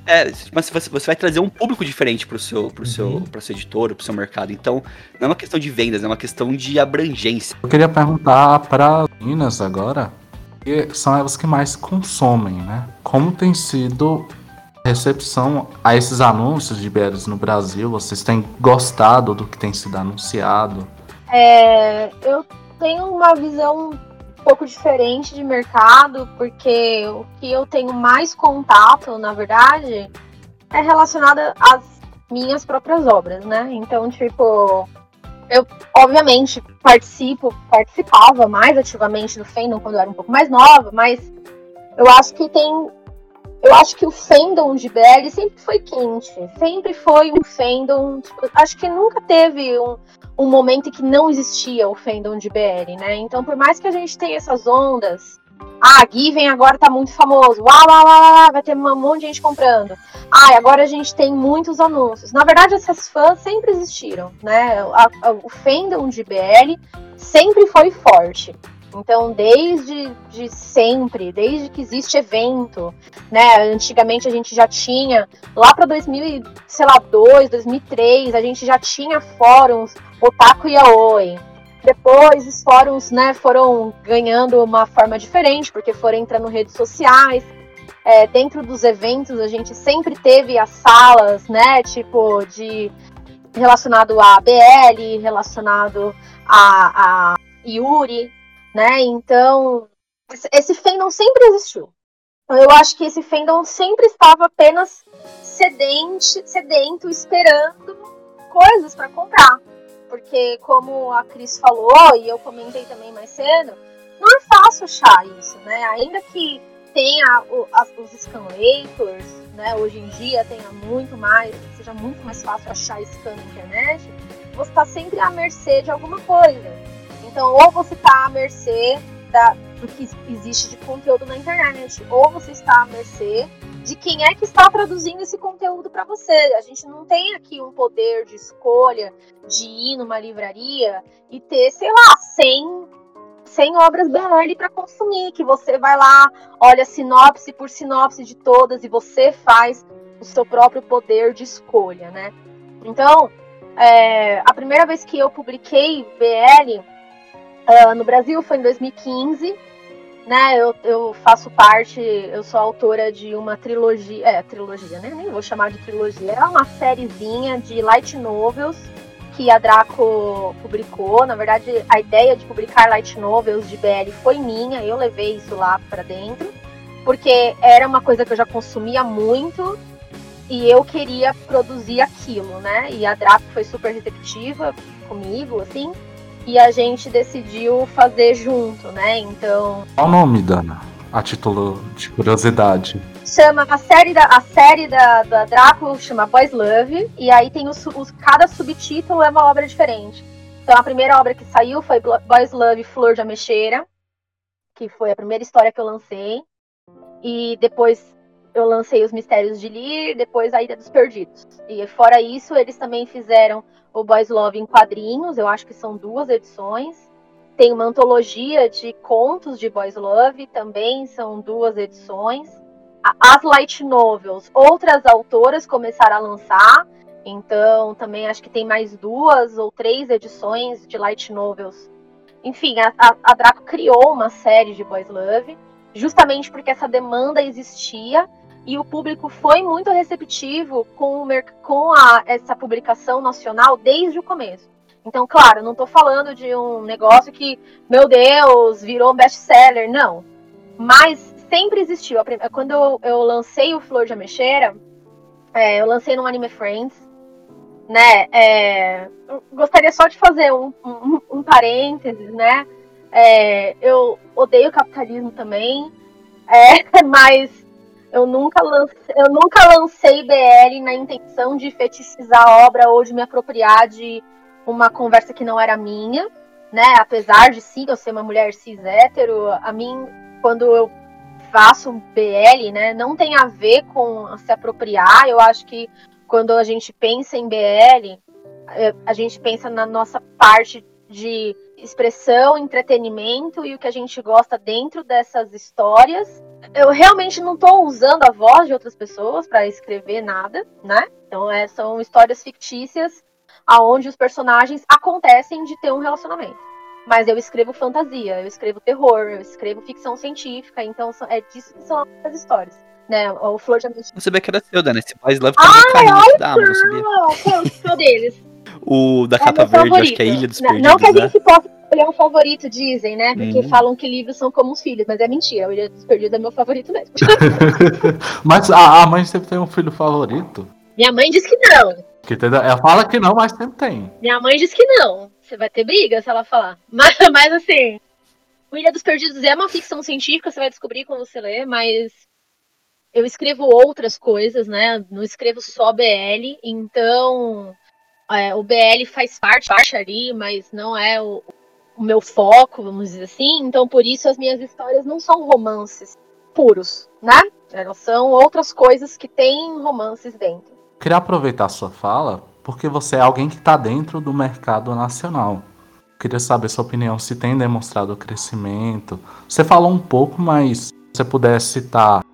é, mas você, você vai trazer um público diferente para o seu, pro seu, uhum. pro seu editor, para o seu mercado. Então, não é uma questão de vendas, é uma questão de abrangência. Eu queria perguntar para meninas agora, que são elas que mais consomem, né? Como tem sido a recepção a esses anúncios de BLs no Brasil? Vocês têm gostado do que tem sido anunciado? É, eu tenho uma visão pouco diferente de mercado, porque o que eu tenho mais contato, na verdade, é relacionada às minhas próprias obras, né? Então, tipo, eu obviamente participo, participava mais ativamente do fandom quando eu era um pouco mais nova, mas eu acho que tem eu acho que o fandom de BL sempre foi quente, sempre foi um fandom, tipo, acho que nunca teve um, um momento em que não existia o fandom de BL, né? Então, por mais que a gente tenha essas ondas ah, Given agora tá muito famoso. Uau, uau, uau, uau, vai ter um monte de gente comprando. Ah, agora a gente tem muitos anúncios. Na verdade, essas fãs sempre existiram, né? A, a, o fandom de BL sempre foi forte. Então, desde de sempre, desde que existe evento, né? Antigamente a gente já tinha, lá para 2002, 2003, a gente já tinha fóruns Otaku Yaoi, depois os fóruns né, foram ganhando uma forma diferente, porque foram entrando redes sociais. É, dentro dos eventos a gente sempre teve as salas, né? Tipo, de relacionado a BL, relacionado a, a Yuri, né? Então, esse fandom sempre existiu. Então, eu acho que esse fandom sempre estava apenas sedente, sedento, esperando coisas para comprar porque como a Cris falou e eu comentei também mais cedo, não é fácil achar isso, né? Ainda que tenha os scanlators, né? Hoje em dia tenha muito mais, seja muito mais fácil achar scan na internet, você está sempre à mercê de alguma coisa. Então, ou você está à mercê da, do que existe de conteúdo na internet, ou você está à mercê de quem é que está produzindo esse conteúdo para você. A gente não tem aqui um poder de escolha de ir numa livraria e ter, sei lá, 100, 100 obras BL para consumir, que você vai lá, olha sinopse por sinopse de todas e você faz o seu próprio poder de escolha, né? Então, é, a primeira vez que eu publiquei BL uh, no Brasil foi em 2015 né, eu, eu faço parte, eu sou autora de uma trilogia, é, trilogia, né, nem vou chamar de trilogia, é uma sériezinha de light novels que a Draco publicou. Na verdade, a ideia de publicar light novels de BL foi minha, eu levei isso lá para dentro, porque era uma coisa que eu já consumia muito e eu queria produzir aquilo, né? E a Draco foi super receptiva comigo, assim e a gente decidiu fazer junto, né? Então. Qual o nome, Dana? A título de curiosidade. Chama a série da, a série da, da Drácula chama Boys Love, e aí tem os, os, cada subtítulo é uma obra diferente. Então a primeira obra que saiu foi Boys Love Flor de Ameixeira, que foi a primeira história que eu lancei. E depois eu lancei Os Mistérios de Lir, depois A Ilha dos Perdidos. E fora isso, eles também fizeram o Boys Love em quadrinhos, eu acho que são duas edições. Tem uma antologia de contos de Boys Love, também são duas edições. As light novels, outras autoras começaram a lançar, então também acho que tem mais duas ou três edições de light novels. Enfim, a, a, a Draco criou uma série de Boys Love, justamente porque essa demanda existia e o público foi muito receptivo com, com a, essa publicação nacional desde o começo. Então, claro, não estou falando de um negócio que, meu Deus, virou best-seller, não. Mas sempre existiu. Quando eu, eu lancei o Flor de Ameixeira, é, eu lancei no Anime Friends, né? É, gostaria só de fazer um, um, um parênteses, né? É, eu odeio capitalismo também, é, mas eu nunca, lancei, eu nunca lancei BL na intenção de fetichizar a obra ou de me apropriar de uma conversa que não era minha, né? Apesar de sim eu ser uma mulher cis hétero, a mim, quando eu faço BL, né, não tem a ver com se apropriar. Eu acho que quando a gente pensa em BL, é, a gente pensa na nossa parte de expressão, entretenimento e o que a gente gosta dentro dessas histórias. Eu realmente não estou usando a voz de outras pessoas para escrever nada, né? Então é, são histórias fictícias aonde os personagens acontecem de ter um relacionamento. Mas eu escrevo fantasia, eu escrevo terror, eu escrevo ficção científica, então é disso que são as histórias. Né, o Flor de. Não sabia que era seu, Dani. Esse Boys Love tá no caminho da Amazon, sabia? Não, sou deles. O da é capa verde, favorito. acho que é Ilha dos não, Perdidos, Não que a né? gente possa Napoleão favorito, dizem, né? Porque Hum. falam que livros são como os filhos, mas é mentira. O Ilha dos Perdidos é meu favorito mesmo. Mas a, a mãe sempre tem um filho favorito. Minha mãe diz que não. Que? Ela fala que não, mas sempre tem. Minha mãe diz que não. Você vai ter briga se ela falar. Mas, mas assim, o Ilha dos Perdidos é uma ficção científica, você vai descobrir quando você lê, mas eu escrevo outras coisas, né? Não escrevo só BL, então é, o BL faz parte, parte ali, mas não é o, o meu foco, vamos dizer assim. Então, por isso, as minhas histórias não são romances puros, né? Elas são outras coisas que têm romances dentro. Queria aproveitar sua fala, porque você é alguém que está dentro do mercado nacional. Queria saber sua opinião, se tem demonstrado crescimento. Você falou um pouco, mas se você puder citar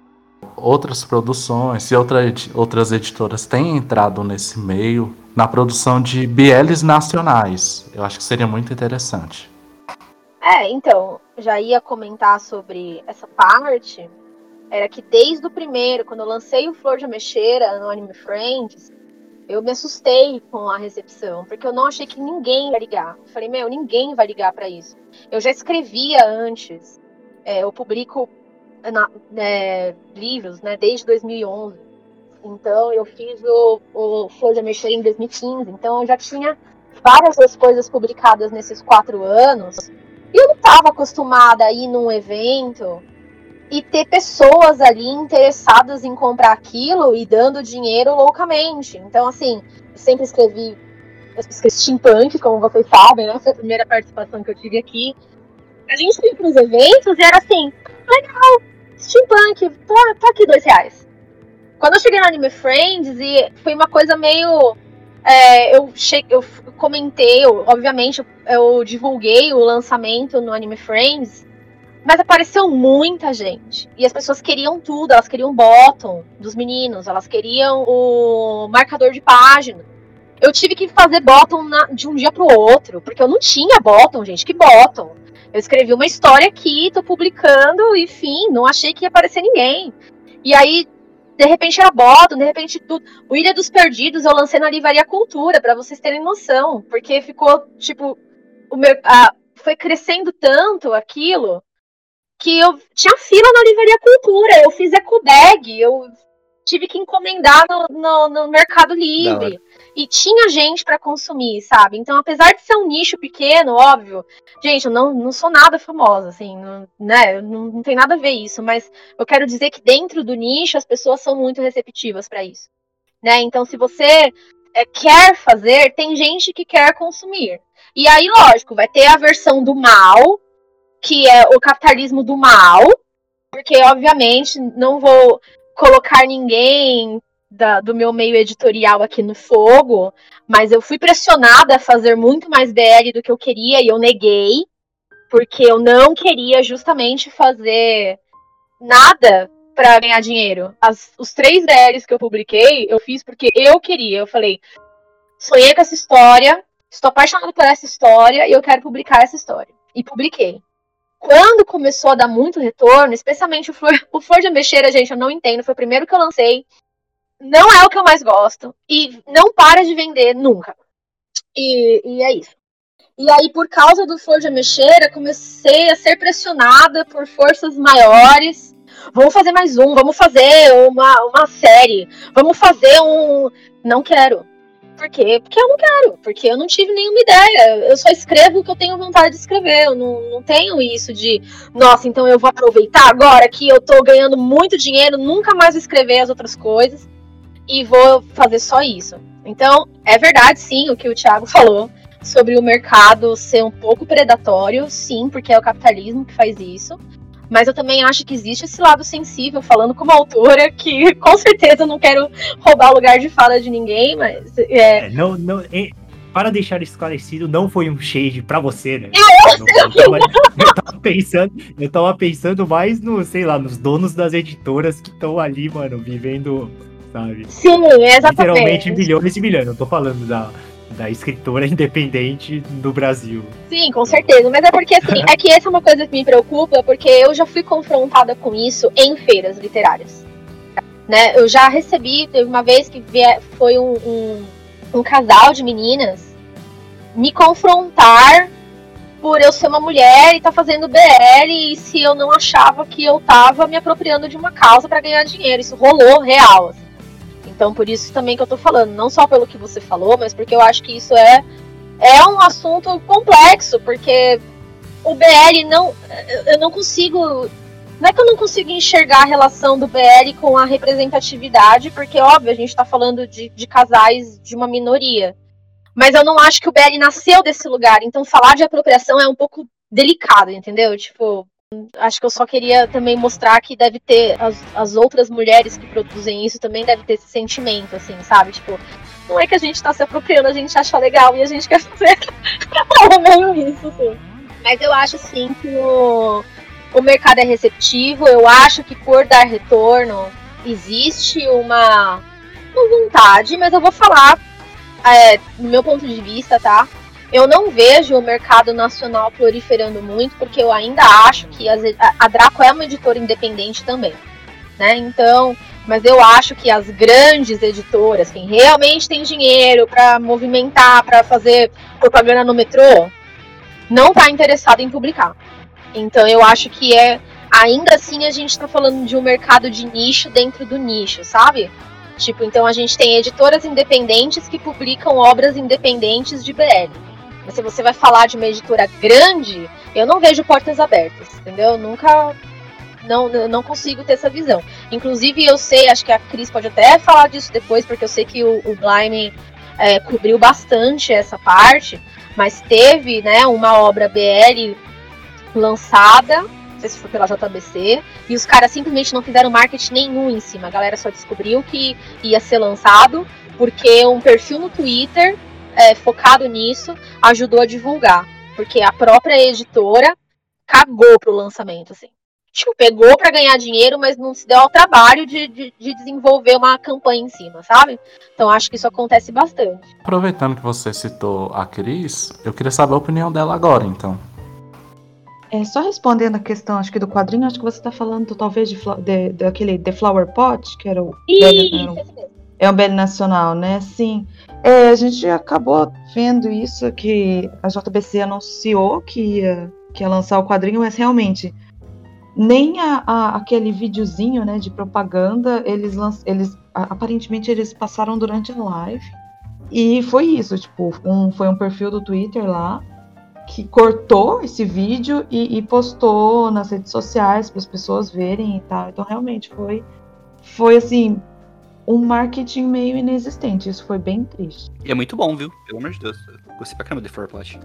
outras produções, se outra edi- outras editoras têm entrado nesse meio, na produção de BLs nacionais. Eu acho que seria muito interessante. É, então, já ia comentar sobre essa parte. Era que desde o primeiro, quando eu lancei o Flor de Ameixeira no Anime Friends, eu me assustei com a recepção, porque eu não achei que ninguém ia ligar. Eu falei, meu, ninguém vai ligar pra isso. Eu já escrevia antes. É, eu publico na- né, livros, né, desde 2011. Então, eu fiz o, o Flor de Ameixeira em 2015. Então, eu já tinha várias das coisas publicadas nesses quatro anos. E eu não estava acostumada a ir num evento e ter pessoas ali interessadas em comprar aquilo e dando dinheiro loucamente. Então, assim, eu sempre escrevi, eu escrevi steampunk, como vocês sabem, né? Foi a primeira participação que eu tive aqui. A gente ia pros eventos e era assim, legal, steampunk, tô, tô aqui dois reais. Quando eu cheguei no Anime Friends, e foi uma coisa meio. é, eu, che eu comentei, eu- obviamente, eu, eu divulguei o lançamento no Anime Friends, mas apareceu muita gente. E as pessoas queriam tudo, elas queriam o bottom dos meninos, elas queriam o marcador de página. Eu tive que fazer bottom na- de um dia pro outro, porque eu não tinha bottom, gente, que bottom. Eu escrevi uma história aqui, tô publicando, enfim, não achei que ia aparecer ninguém. E aí, de repente era bottom, de repente tudo. O Ilha dos Perdidos eu lancei na Livraria Cultura, pra vocês terem noção, porque ficou, tipo, o meu, a- foi crescendo tanto aquilo que eu tinha fila na Livraria Cultura, eu fiz eco bag, eu tive que encomendar no, no, no Mercado Livre. E tinha gente pra consumir, sabe? Então, apesar de ser um nicho pequeno, óbvio, gente, eu não, não sou nada famosa, assim, não, né? Não, não tem nada a ver isso, mas eu quero dizer que dentro do nicho as pessoas são muito receptivas pra isso, né? Então, se você é, quer fazer, tem gente que quer consumir. E aí, lógico, vai ter a versão do mal, que é o capitalismo do mal, porque, obviamente, não vou colocar ninguém da- do meu meio editorial aqui no fogo, mas eu fui pressionada a fazer muito mais BL do que eu queria e eu neguei, porque eu não queria justamente fazer nada para ganhar dinheiro. As- os três BLs que eu publiquei, eu fiz porque eu queria. Eu falei, sonhei com essa história, estou apaixonada por essa história e eu quero publicar essa história. E publiquei. Quando começou a dar muito retorno, especialmente o Flor, o Flor de Ameixeira, gente, eu não entendo, foi o primeiro que eu lancei. Não é o que eu mais gosto. E não para de vender nunca. E, e é isso. E aí, por causa do Flor de Ameixeira, comecei a ser pressionada por forças maiores. Vamos fazer mais um, vamos fazer uma, uma série, vamos fazer um. Não quero. Por quê? Porque eu não quero, porque eu não tive nenhuma ideia. Eu só escrevo o que eu tenho vontade de escrever. Eu não, não tenho isso de, nossa, então eu vou aproveitar agora que eu tô ganhando muito dinheiro, nunca mais escrever as outras coisas e vou fazer só isso. Então, é verdade, sim, o que o Thiago falou sobre o mercado ser um pouco predatório, sim, porque é o capitalismo que faz isso. Mas eu também acho que existe esse lado sensível, falando como autora, que com certeza não quero roubar o lugar de fala de ninguém, mas é, É, não, não, é, para deixar esclarecido, não foi um shade pra você, né? Eu, eu, tava, eu tava pensando, eu tava pensando mais no, sei lá, nos donos das editoras que estão ali, mano, vivendo, sabe? sim, exatamente. Literalmente milhões e milhões. Eu tô falando da, da escritora independente do Brasil. Sim, com certeza. Mas é porque assim, é que essa é uma coisa que me preocupa, porque eu já fui confrontada com isso em feiras literárias. Né? Eu já recebi, teve uma vez que foi um, um, um casal de meninas me confrontar por eu ser uma mulher e tá fazendo BL e se eu não achava que eu tava me apropriando de uma causa para ganhar dinheiro. Isso rolou real. Assim. Então, por isso também que eu tô falando, não só pelo que você falou, mas porque eu acho que isso é, é um assunto complexo, porque o BL não. Eu não consigo. Não é que eu não consigo enxergar a relação do BL com a representatividade, porque, óbvio, a gente tá falando de, de casais de uma minoria. Mas eu não acho que o BL nasceu desse lugar. Então, falar de apropriação é um pouco delicado, entendeu? Tipo, Acho que eu só queria também mostrar que deve ter as, as outras mulheres que produzem isso também deve ter esse sentimento, assim, sabe? Tipo, não é que a gente tá se apropriando, a gente acha legal e a gente quer fazer meio isso, assim. Mas eu acho sim que o, o mercado é receptivo, eu acho que por dar retorno existe uma, uma vontade, mas eu vou falar é, do meu ponto de vista, tá? Eu não vejo o mercado nacional proliferando muito, porque eu ainda acho que as, a, Draco é uma editora independente também. Né? Então, mas eu acho que as grandes editoras, quem realmente tem dinheiro para movimentar, para fazer propaganda no metrô, não está interessado em publicar. Então eu acho que é ainda assim a gente está falando de um mercado de nicho dentro do nicho, sabe? Tipo, então a gente tem editoras independentes que publicam obras independentes de BL. Mas se você vai falar de uma editora grande, eu não vejo portas abertas, entendeu? Eu nunca. Não, não consigo ter essa visão. Inclusive, eu sei, acho que a Cris pode até falar disso depois, porque eu sei que o, o Blime é, cobriu bastante essa parte, mas teve né, uma obra BL lançada, não sei se foi pela JBC, e os caras simplesmente não fizeram marketing nenhum em cima. A galera só descobriu que ia ser lançado porque um perfil no Twitter é, focado nisso ajudou a divulgar. Porque a própria editora cagou pro lançamento, assim. Tipo, pegou para ganhar dinheiro, mas não se deu ao trabalho de, de, de, desenvolver uma campanha em cima, sabe? Então acho que isso acontece bastante. Aproveitando que você citou a Cris, eu queria saber a opinião dela agora, então. É, só respondendo a questão, acho que do quadrinho, acho que você está falando talvez de, de, daquele The Flower Pot, que era o. Isso, era o, é um BL nacional, né? Sim. É, a gente acabou vendo isso que a JBC anunciou que ia, que ia lançar o quadrinho, mas realmente nem a, a, aquele videozinho né, de propaganda, eles, eles aparentemente eles passaram durante a live. E foi isso, tipo, um, foi um perfil do Twitter lá que cortou esse vídeo e, e postou nas redes sociais para as pessoas verem e tal. Então realmente foi foi assim um marketing meio inexistente. Isso foi bem triste. E é muito bom, viu? Pelo amor de Deus. Gostei pra caramba de Forplot.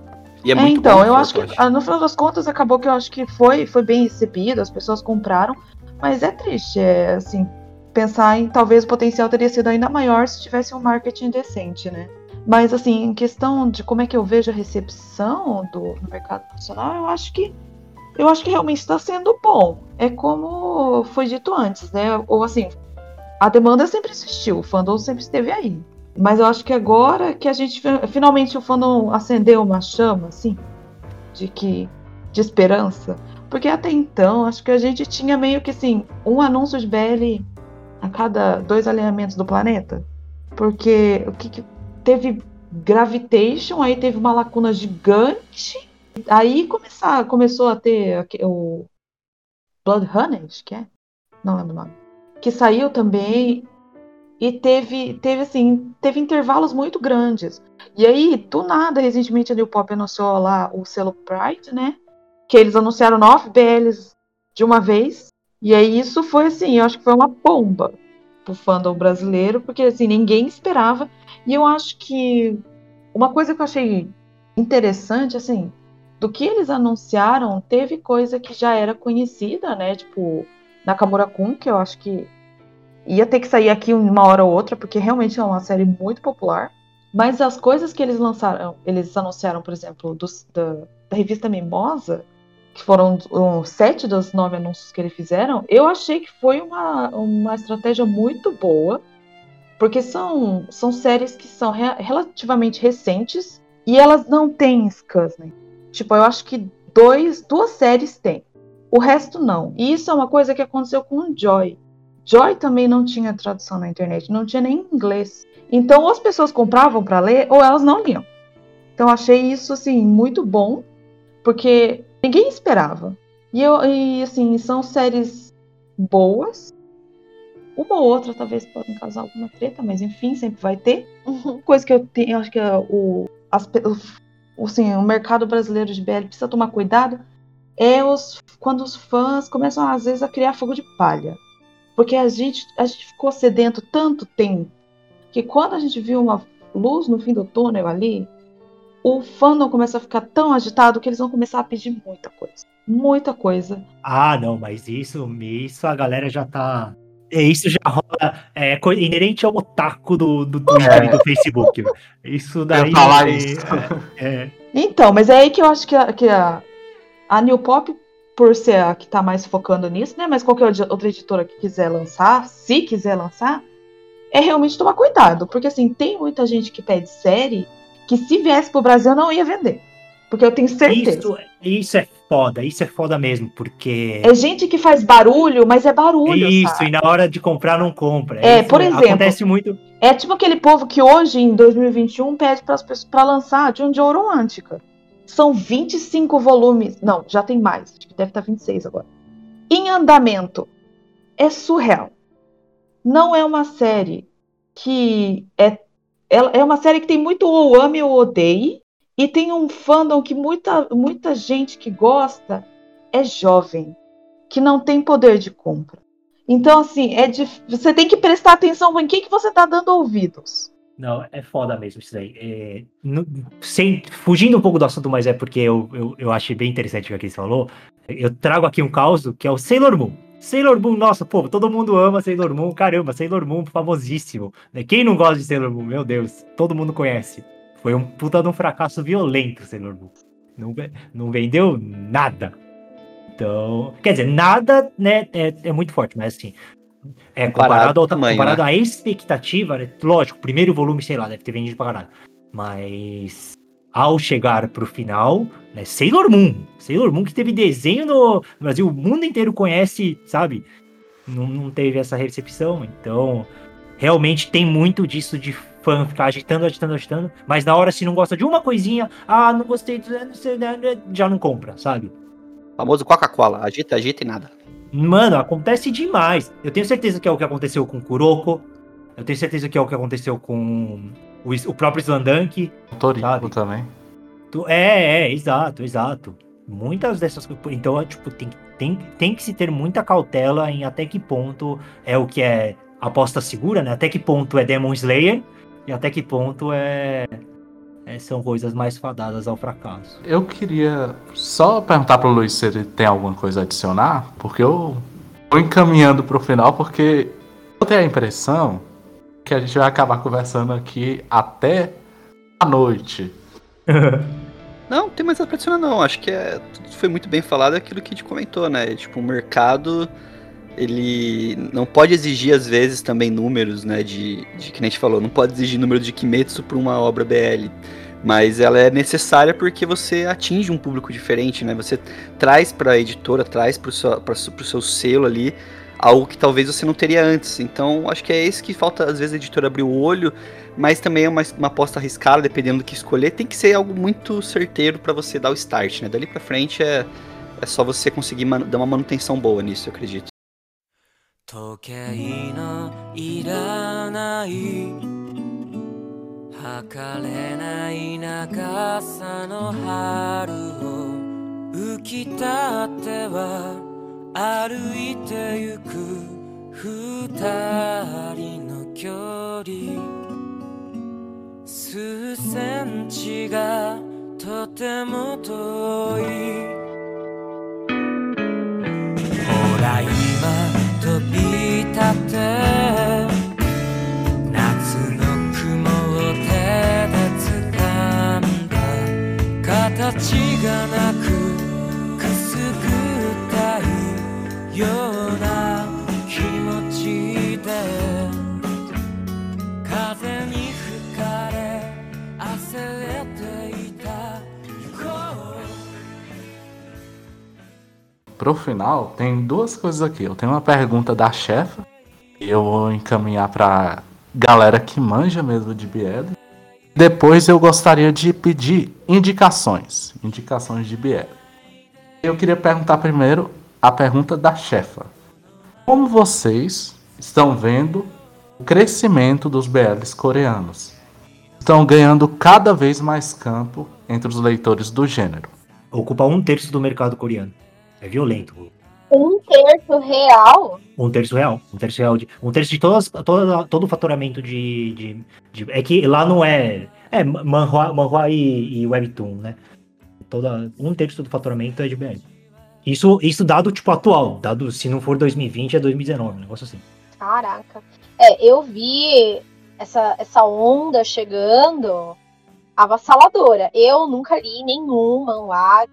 E é, é muito então, bom eu acho que ah, no final das contas acabou que eu acho que foi, foi bem recebido, as pessoas compraram, mas é triste, é assim, pensar em talvez o potencial teria sido ainda maior se tivesse um marketing decente, né? Mas assim, em questão de como é que eu vejo a recepção do mercado nacional, eu acho que eu acho que realmente está sendo bom. É como foi dito antes, né? Ou assim, a demanda sempre existiu, o fandom sempre esteve aí. Mas eu acho que agora que a gente finalmente o fandom acendeu uma chama, assim, de que de esperança, porque até então acho que a gente tinha meio que assim um anúncio de BL a cada dois alinhamentos do planeta, porque o que, que teve Gravitation, aí teve uma lacuna gigante, aí começar, começou a ter o Blood Honey, que é, não lembro o nome que saiu também e teve, teve assim, teve intervalos muito grandes. E aí, do nada, recentemente a New Pop anunciou lá o selo Pride, né? Que eles anunciaram nove BLs de uma vez. E aí isso foi assim, eu acho que foi uma bomba pro fandom brasileiro, porque assim, ninguém esperava. E eu acho que uma coisa que eu achei interessante, assim, do que eles anunciaram, teve coisa que já era conhecida, né? Tipo, Nakamura Kun, que eu acho que ia ter que sair aqui uma hora ou outra, porque realmente é uma série muito popular. Mas as coisas que eles lançaram, eles anunciaram, por exemplo, da, da, revista Mimosa, que foram um, sete dos nove anúncios que eles fizeram, eu achei que foi uma, uma estratégia muito boa, porque são, são séries que são re, relativamente recentes e elas não têm scans, né? Tipo, eu acho que dois, duas séries têm. O resto não. E isso é uma coisa que aconteceu com o Joy. Joy também não tinha tradução na internet, não tinha nem inglês. Então, ou as pessoas compravam para ler, ou elas não liam. Então, achei isso assim muito bom, Porque ninguém esperava. E, eu, e assim, são séries boas. Uma ou outra talvez podem causar alguma treta, mas enfim, sempre vai ter. Coisa que eu tenho, acho que é o, as, o, assim, o mercado brasileiro de BL precisa tomar cuidado é os, quando os fãs começam, às vezes, a criar fogo de palha. Porque a gente, a gente ficou sedento tanto tempo que quando a gente viu uma luz no fim do túnel ali, o fandom começa a ficar tão agitado que eles vão começar a pedir muita coisa. Muita coisa. Ah, não, mas isso, isso a galera já tá. É, isso já rola. É inerente ao otaku do, do Twitter é. e do Facebook. Isso daí. Eu falar é, isso. É, é, Então, mas é aí que eu acho que a, que a, a New Pop, por ser a que tá mais focando nisso, né? Mas qualquer outra editora que quiser lançar, se quiser lançar, é realmente tomar cuidado. Porque assim, tem muita gente que pede série que se viesse pro Brasil não ia vender. Porque eu tenho certeza. Isso, isso é foda, isso é foda mesmo, porque. É gente que faz barulho, mas é barulho. Isso, sabe? e na hora de comprar não compra. É, isso, por exemplo. Acontece muito. É tipo aquele povo que hoje, em 2021, pede para lançar de onde Romântica. São 25 volumes. Não, já tem mais. Acho que deve estar 26 agora. Em andamento. É surreal. Não é uma série que é é uma série que tem muito ou ame ou odeie, e tem um fandom que muita, muita gente que gosta é jovem, que não tem poder de compra. Então, assim, é de, você tem que prestar atenção em quem que você está dando ouvidos. Não, é foda mesmo isso daí. É, no, sem, fugindo um pouco do assunto, mas é porque eu, eu, eu achei bem interessante o que Cris falou. Eu trago aqui um caos que é o Sailor Moon. Sailor Moon, nossa, pô, todo mundo ama Sailor Moon, caramba, Sailor Moon famosíssimo. Né? Quem não gosta de Sailor Moon, meu Deus, todo mundo conhece. Foi um puta de um fracasso violento Sailor Moon. Não, não vendeu nada. Então, quer dizer, nada, né, é, é muito forte, mas assim, é, comparado, ao, tamanho, comparado né? à expectativa, né, lógico, primeiro volume, sei lá, deve ter vendido pra caralho. Mas ao chegar pro final, né, Sailor Moon. Sailor Moon que teve desenho no Brasil, o mundo inteiro conhece, sabe? Não, não teve essa recepção, então realmente tem muito disso de fã ficar agitando, agitando, agitando, mas na hora se não gosta de uma coisinha, ah, não gostei, já não compra, sabe? O famoso Coca-Cola, agita, agita e nada. Mano, acontece demais. Eu tenho certeza que é o que aconteceu com Kuroko. Eu tenho certeza que é o que aconteceu com o, o próprio Slandank. Toriko também. É, é, exato, exato. Muitas dessas coisas. Então, é, tipo, tem, tem, tem que se ter muita cautela em até que ponto é o que é aposta segura, né? Até que ponto é Demon Slayer e até que ponto é, é são coisas mais fadadas ao fracasso. Eu queria só perguntar pro Luiz se ele tem alguma coisa a adicionar, porque eu tô encaminhando pro final, porque eu tenho a impressão que a gente vai acabar conversando aqui até a noite. não, tem mais nada pra adicionar, não. Acho que é, foi muito bem falado aquilo que a gente comentou, né? Tipo, o mercado, ele não pode exigir, às vezes, também números, né? De, de que a gente falou, não pode exigir número de Kimetsu pra uma obra BL. Mas ela é necessária porque você atinge um público diferente, né? Você traz para a editora, traz para o seu, seu selo ali algo que talvez você não teria antes. Então, acho que é isso que falta, às vezes, a editora abrir o olho, mas também é uma, uma aposta arriscada, dependendo do que escolher. Tem que ser algo muito certeiro para você dar o start, né? Dali para frente é, é só você conseguir dar uma manutenção boa nisso, eu acredito. 時計のいらない測れない長さの春を浮き立っては歩いてゆく二人の距離。数センチがとても遠い。がなくくすぐったいような気持ちで風に吹かれ焦れていた Pro final, tem duas coisas aqui. Eu tenho uma pergunta da chefa. E eu vou encaminhar pra galera que manja mesmo de BL. depois eu gostaria de pedir indicações, indicações de BL. Eu queria perguntar primeiro a pergunta da chefa. Como vocês estão vendo o crescimento dos BLs coreanos? Estão ganhando cada vez mais campo entre os leitores do gênero. Ocupa um terço do mercado coreano. É violento. Um terço real? Um terço real. Um terço real. De, um terço de todas, toda, todo o faturamento de, de, de- É que lá não é. É manhua, manhua e, e webtoon, né? Toda, um terço do faturamento é de BL. Isso, isso dado, tipo, atual. Dado, se não for 2020, é 2019, um negócio assim. Caraca. É, eu vi essa, essa onda chegando avassaladora. Eu nunca li nenhum manhwa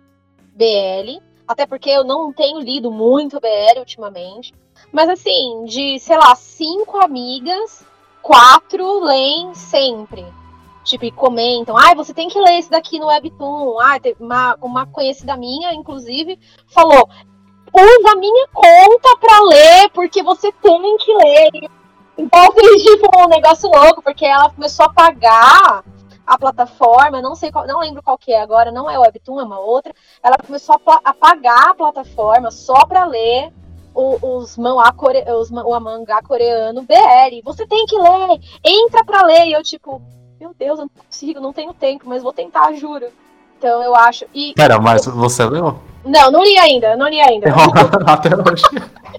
BL, até porque eu não tenho lido muito BL ultimamente. Mas assim, de, sei lá, cinco amigas, quatro leem sempre. Tipo, comentam, ai, você tem que ler esse daqui no Webtoon. Ah, teve uma, uma conhecida minha, inclusive, falou: usa a minha conta pra ler, porque você tem que ler. Então, assim, tipo, um negócio louco, porque ela começou a pagar a plataforma, não sei qual, não lembro qual que é agora, não é o Webtoon, é uma outra. Ela começou a, pla- a pagar a plataforma só pra ler o- os manhwa core, os, o mangá coreano BL. Você tem que ler, entra pra ler. E eu, tipo, meu Deus, eu não consigo, não tenho tempo, mas vou tentar, juro. Então eu acho. E. Pera, mas você leu? Não, não li ainda, não li ainda. Até hoje.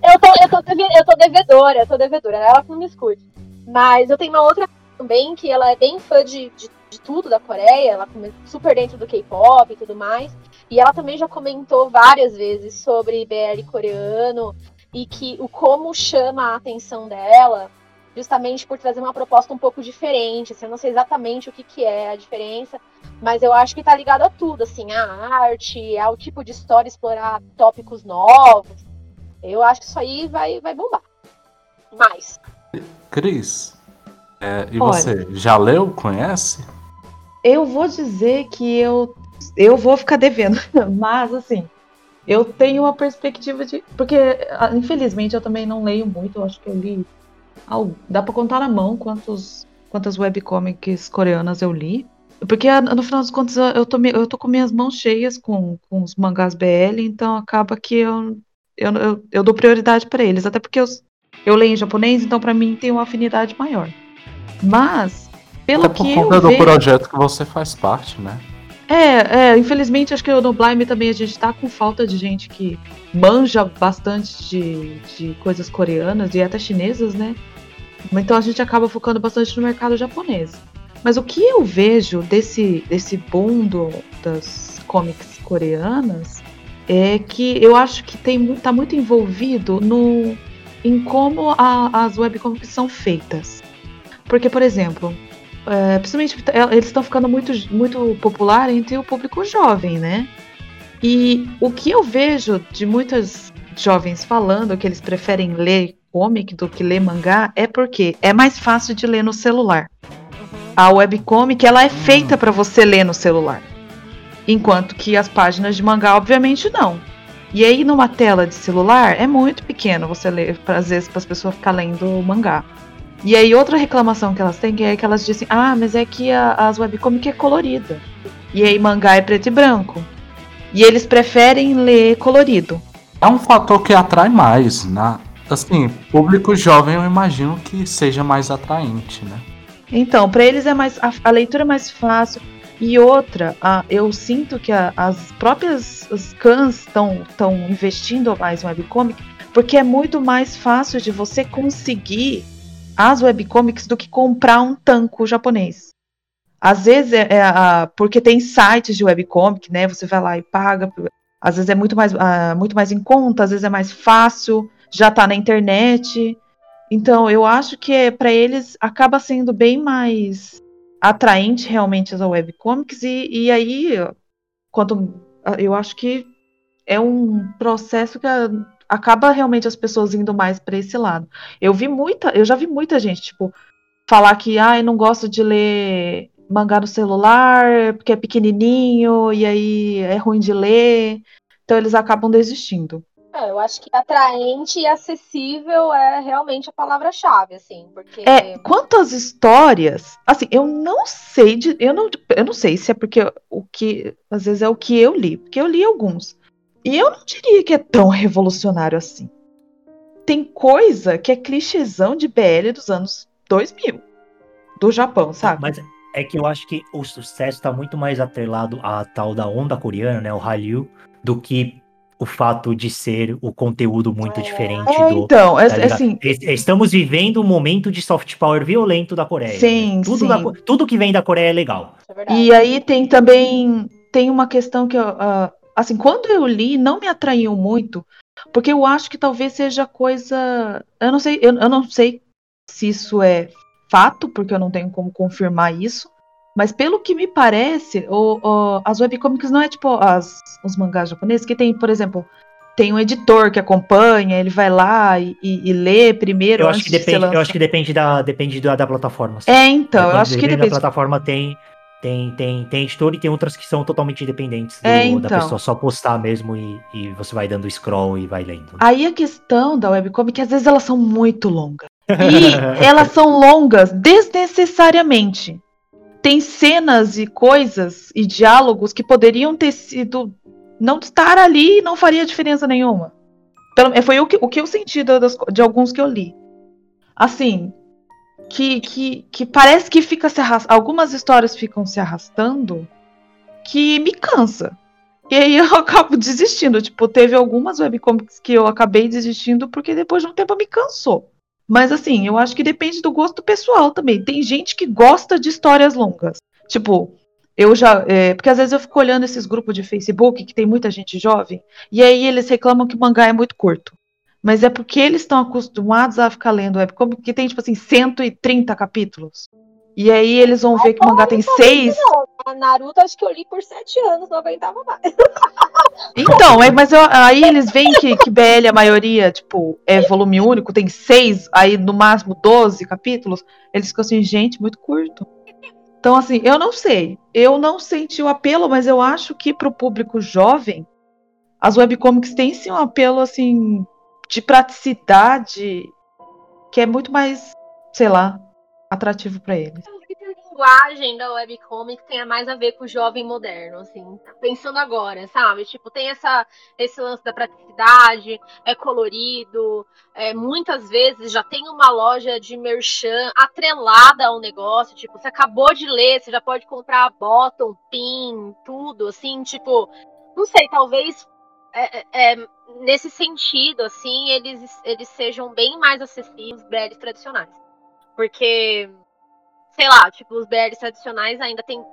Eu tô, eu, tô, eu tô devedora, eu tô devedora, ela não me escute. Mas eu tenho uma outra também que ela é bem fã de, de, de tudo da Coreia, ela super dentro do K-pop e tudo mais. E ela também já comentou várias vezes sobre BL coreano e que o como chama a atenção dela, justamente por trazer uma proposta um pouco diferente. Assim, eu não sei exatamente o que, que é a diferença, mas eu acho que tá ligado a tudo, assim, a arte, ao tipo de história explorar tópicos novos. Eu acho que isso aí vai, vai bombar. Mais. Cris, é, e Olha. você, já leu? Conhece? Eu vou dizer que eu, eu vou ficar devendo, mas assim, eu tenho uma perspectiva de. Porque, ah, infelizmente, eu também não leio muito, eu acho que eu li. Dá pra contar na mão quantos, quantas webcomics coreanas eu li. Porque, ah, no final das contas, eu tô, eu tô com minhas mãos cheias com, com os mangás BL, então acaba que eu, eu, eu, eu dou prioridade pra eles. Até porque eu, eu leio em japonês, então pra mim tem uma afinidade maior. Mas, pelo Até por que eu conta do vejo. projeto que você faz parte, né? É, é, infelizmente acho que no Blime também a gente tá com falta de gente que manja bastante de, de coisas coreanas e até chinesas, né? Então a gente acaba focando bastante no mercado japonês. Mas o que eu vejo desse, desse boom do- das comics coreanas é que eu acho que tem, tá muito envolvido no, em como a- as webcomics são feitas. Porque, por exemplo, é, principalmente eles estão ficando muito, muito popular entre o público jovem, né? E o que eu vejo de muitas jovens falando que eles preferem ler comic do que ler mangá é porque é mais fácil de ler no celular. A webcomic ela é feita para você ler no celular, enquanto que as páginas de mangá obviamente não. E aí numa tela de celular é muito pequeno você ler, às vezes para as pessoas ficar lendo mangá. E aí outra reclamação que elas têm é que elas dizem, ah, mas é que a, as webcomic é colorida. E aí mangá é preto e branco. E eles preferem ler colorido. É um fator que atrai mais, né? Assim, público jovem eu imagino que seja mais atraente, né? Então, para eles é mais a, a leitura é mais fácil. E outra, a- eu sinto que a- as próprias os cans estão investindo mais em webcomic, porque é muito mais fácil de você conseguir as webcomics do que comprar um tanco japonês. Às vezes é, é porque tem sites de webcomic, né? Você vai lá e paga. Às vezes é muito mais, ah, muito mais em conta, às vezes é mais fácil, já tá na internet. Então, eu acho que para eles acaba sendo bem mais atraente realmente as webcomics e, e aí, quanto eu acho que é um processo que a- acaba realmente as pessoas indo mais para esse lado. Eu vi muita, eu já vi muita gente, tipo, falar que ah, eu não gosto de ler mangá no celular, porque é pequenininho e aí é ruim de ler. Então eles acabam desistindo. É, É, eu acho que atraente e acessível é realmente a palavra-chave, assim, porque. É, quanto às histórias, assim, eu não sei de. Eu não, eu não sei se é porque o que. Às vezes é o que eu li, porque eu li alguns. E eu não diria que é tão revolucionário assim. Tem coisa que é clichêzão de BL dos anos 2000. Do Japão, sabe? Mas é que eu acho que o sucesso está muito mais atrelado à tal da onda coreana, né? O Hallyu, do que o fato de ser o conteúdo muito diferente É, do. então, é, tá ligado? assim, Es- Estamos vivendo um momento de soft power violento da Coreia. Sim, né? tudo, sim. da tudo que vem da Coreia é legal. É. E aí tem também tem uma questão que eu, ah, assim, quando eu li, não me atraiu muito, porque eu acho que talvez seja coisa, eu não sei, eu, eu não sei se isso é fato, porque eu não tenho como confirmar isso, mas pelo que me parece, o, o- as webcomics não é tipo as, os mangás japoneses que tem, por exemplo, tem um editor que acompanha, ele vai lá e, e- e lê primeiro Eu acho que de depende, eu acho que depende da, depende da, da plataforma. assim. É, então, eu Depende- acho que depende. da plataforma tem tem tem tem editor e tem outras que são totalmente independentes do- É, da então. pessoa só postar mesmo e, e você vai dando scroll e vai lendo. Aí a questão da webcomic é que às vezes elas são muito longas. E elas são longas desnecessariamente. Tem cenas e coisas e diálogos que poderiam ter sido. não estar ali e não faria diferença nenhuma. Pelo- foi o que, o que eu senti da- das de alguns que eu li. Assim, que, que, que parece que fica se. Algumas histórias ficam se arrastando que me cansa. E aí eu acabo desistindo. Tipo, teve algumas webcomics que eu acabei desistindo porque depois de um tempo me cansou. Mas assim, eu acho que depende do gosto pessoal também. Tem gente que gosta de histórias longas. Tipo, eu já. é, porque às vezes eu fico olhando esses grupos de Facebook que tem muita gente jovem, e aí eles reclamam que o mangá é muito curto. Mas é porque eles estão acostumados a ficar lendo webcomic que tem, tipo assim, 130 capítulos. E aí eles vão ver que o mangá tem seis. A Naruto, acho que eu li por sete anos, não aguentava mais. Então, é, mas eu- aí eles veem que, que BL, a maioria, tipo, é volume único, tem seis, aí no máximo 12 capítulos. Eles ficam assim, gente, muito curto. Então, assim, eu não sei. Eu não senti o apelo, mas eu acho que pro público jovem, as webcomics têm sim um apelo, assim, de praticidade, que é muito mais, sei lá, atrativo pra eles. a linguagem da webcomic tenha mais a ver com o jovem moderno, assim, pensando agora, sabe? Tipo, tem essa, esse lance da praticidade, é colorido, é, muitas vezes já tem uma loja de merchan atrelada ao negócio, tipo, você acabou de ler, você já pode comprar bottom, pin, tudo, assim, tipo, não sei, talvez é, é, é, nesse sentido, assim, eles, eles sejam bem mais acessíveis BLs tradicionais. Porque sei lá, tipo, os BLs tradicionais ainda tem.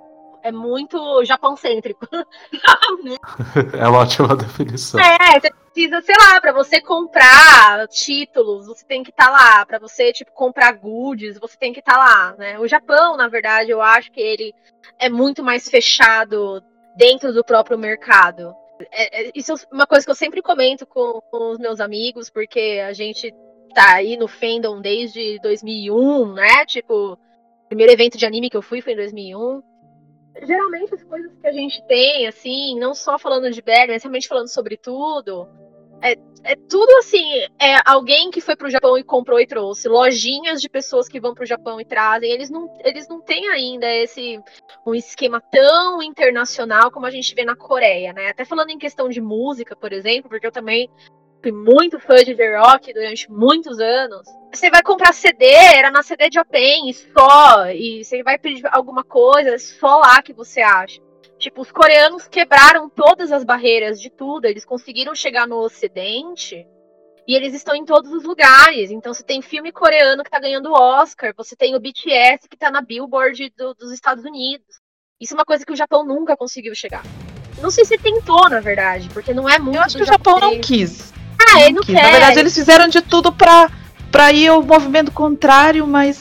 É muito japão-cêntrico. É uma ótima definição. É, você precisa, sei lá, pra você comprar títulos, você tem que estar lá. Pra você, tipo, comprar goodies, você tem que estar lá, né? O Japão, na verdade, eu acho que ele é muito mais fechado dentro do próprio mercado. É, é- isso é uma coisa que eu sempre comento com, com os meus amigos, porque a gente tá aí no fandom desde 2001, né? Tipo, o primeiro evento de anime que eu fui foi em 2001 geralmente as coisas que a gente tem, assim, não só falando de BL, mas realmente falando sobre tudo, é, é tudo assim, é alguém que foi pro Japão e comprou e trouxe, lojinhas de pessoas que vão pro Japão e trazem, eles não, eles não têm ainda esse um esquema tão internacional como a gente vê na Coreia, né? Até falando em questão de música, por exemplo, porque eu também fui muito fã de The Rock durante muitos anos. Você vai comprar CD, era na CD de Open, só, e você vai pedir alguma coisa, só lá que você acha. Tipo, os coreanos quebraram todas as barreiras de tudo, eles conseguiram chegar no ocidente e eles estão em todos os lugares. Então você tem filme coreano que tá ganhando Oscar, você tem o BTS que tá na Billboard do- dos Estados Unidos. Isso é uma coisa que o Japão nunca conseguiu chegar. Não sei se tentou, na verdade, porque não é muito. Eu acho que o Japão não quis. Ah, ele não quis. quer. Na verdade, eles fizeram de tudo pra, pra ir ao movimento contrário, mas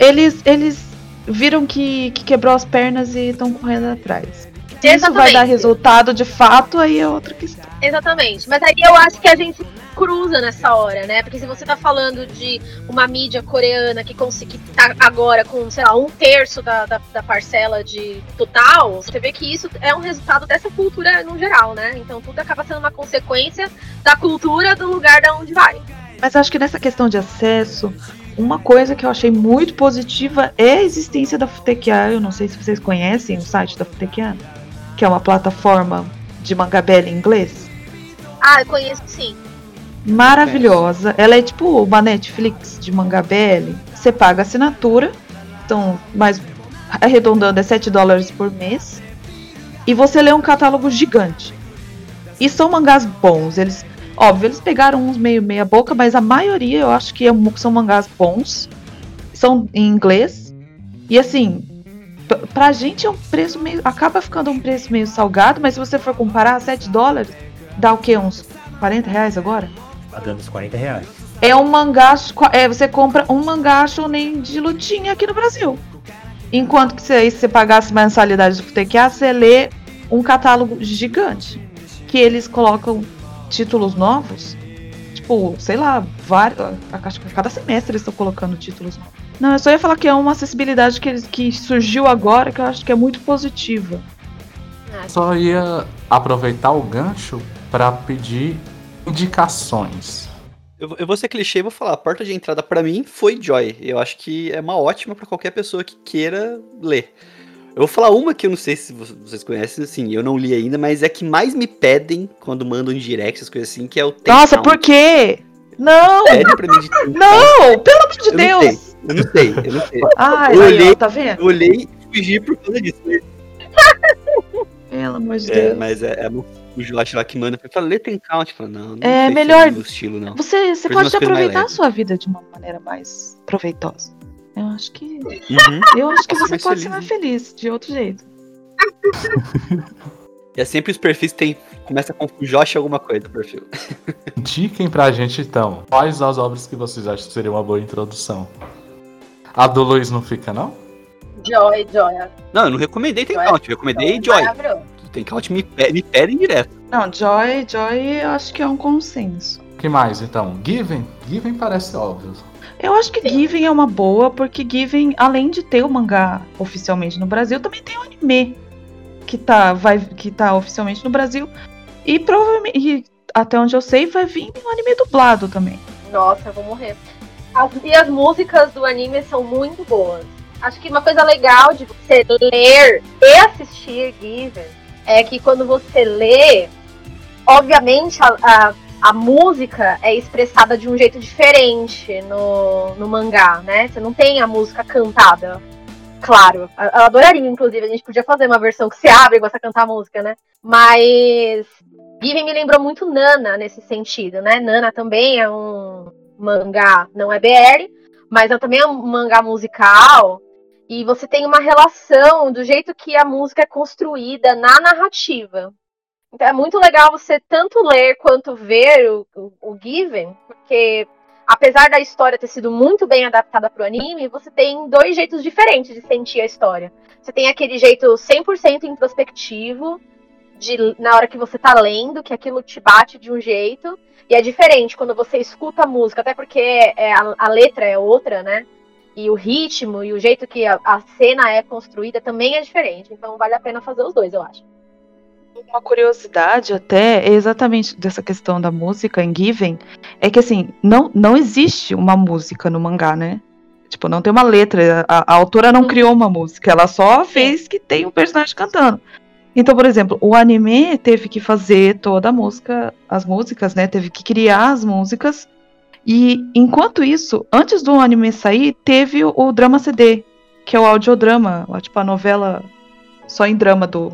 eles, eles viram que, que quebrou as pernas e estão correndo atrás. Se isso vai dar Exatamente. resultado de fato, aí é outra questão. Exatamente. Mas aí eu acho que a gente cruza nessa hora, né? Porque se você tá falando de uma mídia coreana que consegue tá agora com, sei lá, um terço da, da, da, parcela de total, você vê que isso é um resultado dessa cultura no geral, né? Então tudo acaba sendo uma consequência da cultura do lugar da onde vai. Mas acho que nessa questão de acesso, uma coisa que eu achei muito positiva é a existência da Futekia. Eu não sei se vocês conhecem o site da Futekia, que é uma plataforma de mangabela em inglês. Ah, eu conheço sim. Maravilhosa. Ela é tipo uma Netflix de mangabele. Você paga assinatura, então, mais arredondando é 7 dólares por mês. E você lê um catálogo gigante. E são mangás bons. Eles Óbvio, eles pegaram uns meio meia boca, mas a maioria eu acho que é são mangás bons. São em inglês. E assim, pra gente é um preço meio. Acaba ficando um preço meio salgado, mas se você for comparar, 7 dólares, dá o quê? Uns 40 reais agora? Tá dando uns 40 reais. É um mangá. É, você compra um mangá shonen de lutinha aqui no Brasil. Enquanto que se você pagasse mensalidade do FTQA, você lê um catálogo gigante. Que eles colocam títulos novos. Tipo, sei lá, vários, acho que cada semestre eles estão colocando títulos novos. Não, eu só ia falar que é uma acessibilidade que, que surgiu agora que eu acho que é muito positiva. Ah, só ia aproveitar o gancho para pedir indicações. Eu, eu vou ser clichê e vou falar, a porta de entrada para mim foi Joy. Eu acho que é uma ótima para qualquer pessoa que queira ler. Eu vou falar uma que eu não sei se vocês conhecem, assim, eu não li ainda, mas é que mais me pedem quando mandam em direct, essas coisas assim, que é o Nossa, por quê? Não! Pede pra mim de Não! Pelo amor de eu Deus! Não eu não sei, eu não sei. Ai, eu aí, olhei, ó, tá vendo? Eu olhei e fugi por causa disso. Pelo amor de é, Deus. Mas é, é o Josh lá que manda. Fala, lê tem count. Fala, não, não é sei melhor. Se é estilo, não. Você, você pode aproveitar a sua vida de uma maneira mais proveitosa. Eu acho que. Uhum. Eu acho que você pode feliz, ser mais feliz de outro jeito. E é sempre os perfis tem. Começa com Josh alguma coisa, perfil. Indiquem pra gente então. Quais as obras que vocês acham que seria uma boa introdução? A do Luiz não fica, não? Joy, Joy. Não, eu não recomendei tem Joy. count, eu recomendei Joy. Maravilhoso. Tem count me, me pedem direto. Não, Joy, Joy, eu acho que é um consenso. O que mais então? Given? Given parece óbvio. Eu acho que Given é uma boa, porque Given, além de ter o mangá oficialmente no Brasil, também tem o anime que tá, vai, que tá oficialmente no Brasil. E provavelmente, e até onde eu sei, vai vir um anime dublado também. Nossa, eu vou morrer. As, e as músicas do anime são muito boas. Acho que uma coisa legal de você ler e assistir Given é que quando você lê, obviamente a, a, a música é expressada de um jeito diferente no, no mangá, né? Você não tem a música cantada. Claro, eu adoraria, inclusive, a gente podia fazer uma versão que se abre e gosta de cantar a música, né? Mas Given me lembrou muito Nana nesse sentido, né? Nana também é um mangá, não é BR, mas é também um mangá musical. E você tem uma relação do jeito que a música é construída na narrativa. Então é muito legal você tanto ler quanto ver o, o, o Given, porque apesar da história ter sido muito bem adaptada para o anime, você tem dois jeitos diferentes de sentir a história. Você tem aquele jeito 100% introspectivo, de, na hora que você tá lendo, que aquilo te bate de um jeito, e é diferente quando você escuta a música, até porque é, a, a letra é outra, né? E o ritmo e o jeito que a, a cena é construída também é diferente. Então vale a pena fazer os dois, eu acho. Uma curiosidade até é exatamente dessa questão da música em Given, é que assim, não, não existe uma música no mangá, né? Tipo, não tem uma letra, a, a autora não Hum. criou uma música, ela só fez que tem um personagem cantando. Então, por exemplo, o anime teve que fazer toda a música, as músicas, né? Teve que criar as músicas. E enquanto isso, antes do anime sair, teve o, o drama CD, que é o audiodrama, tipo a novela só em drama do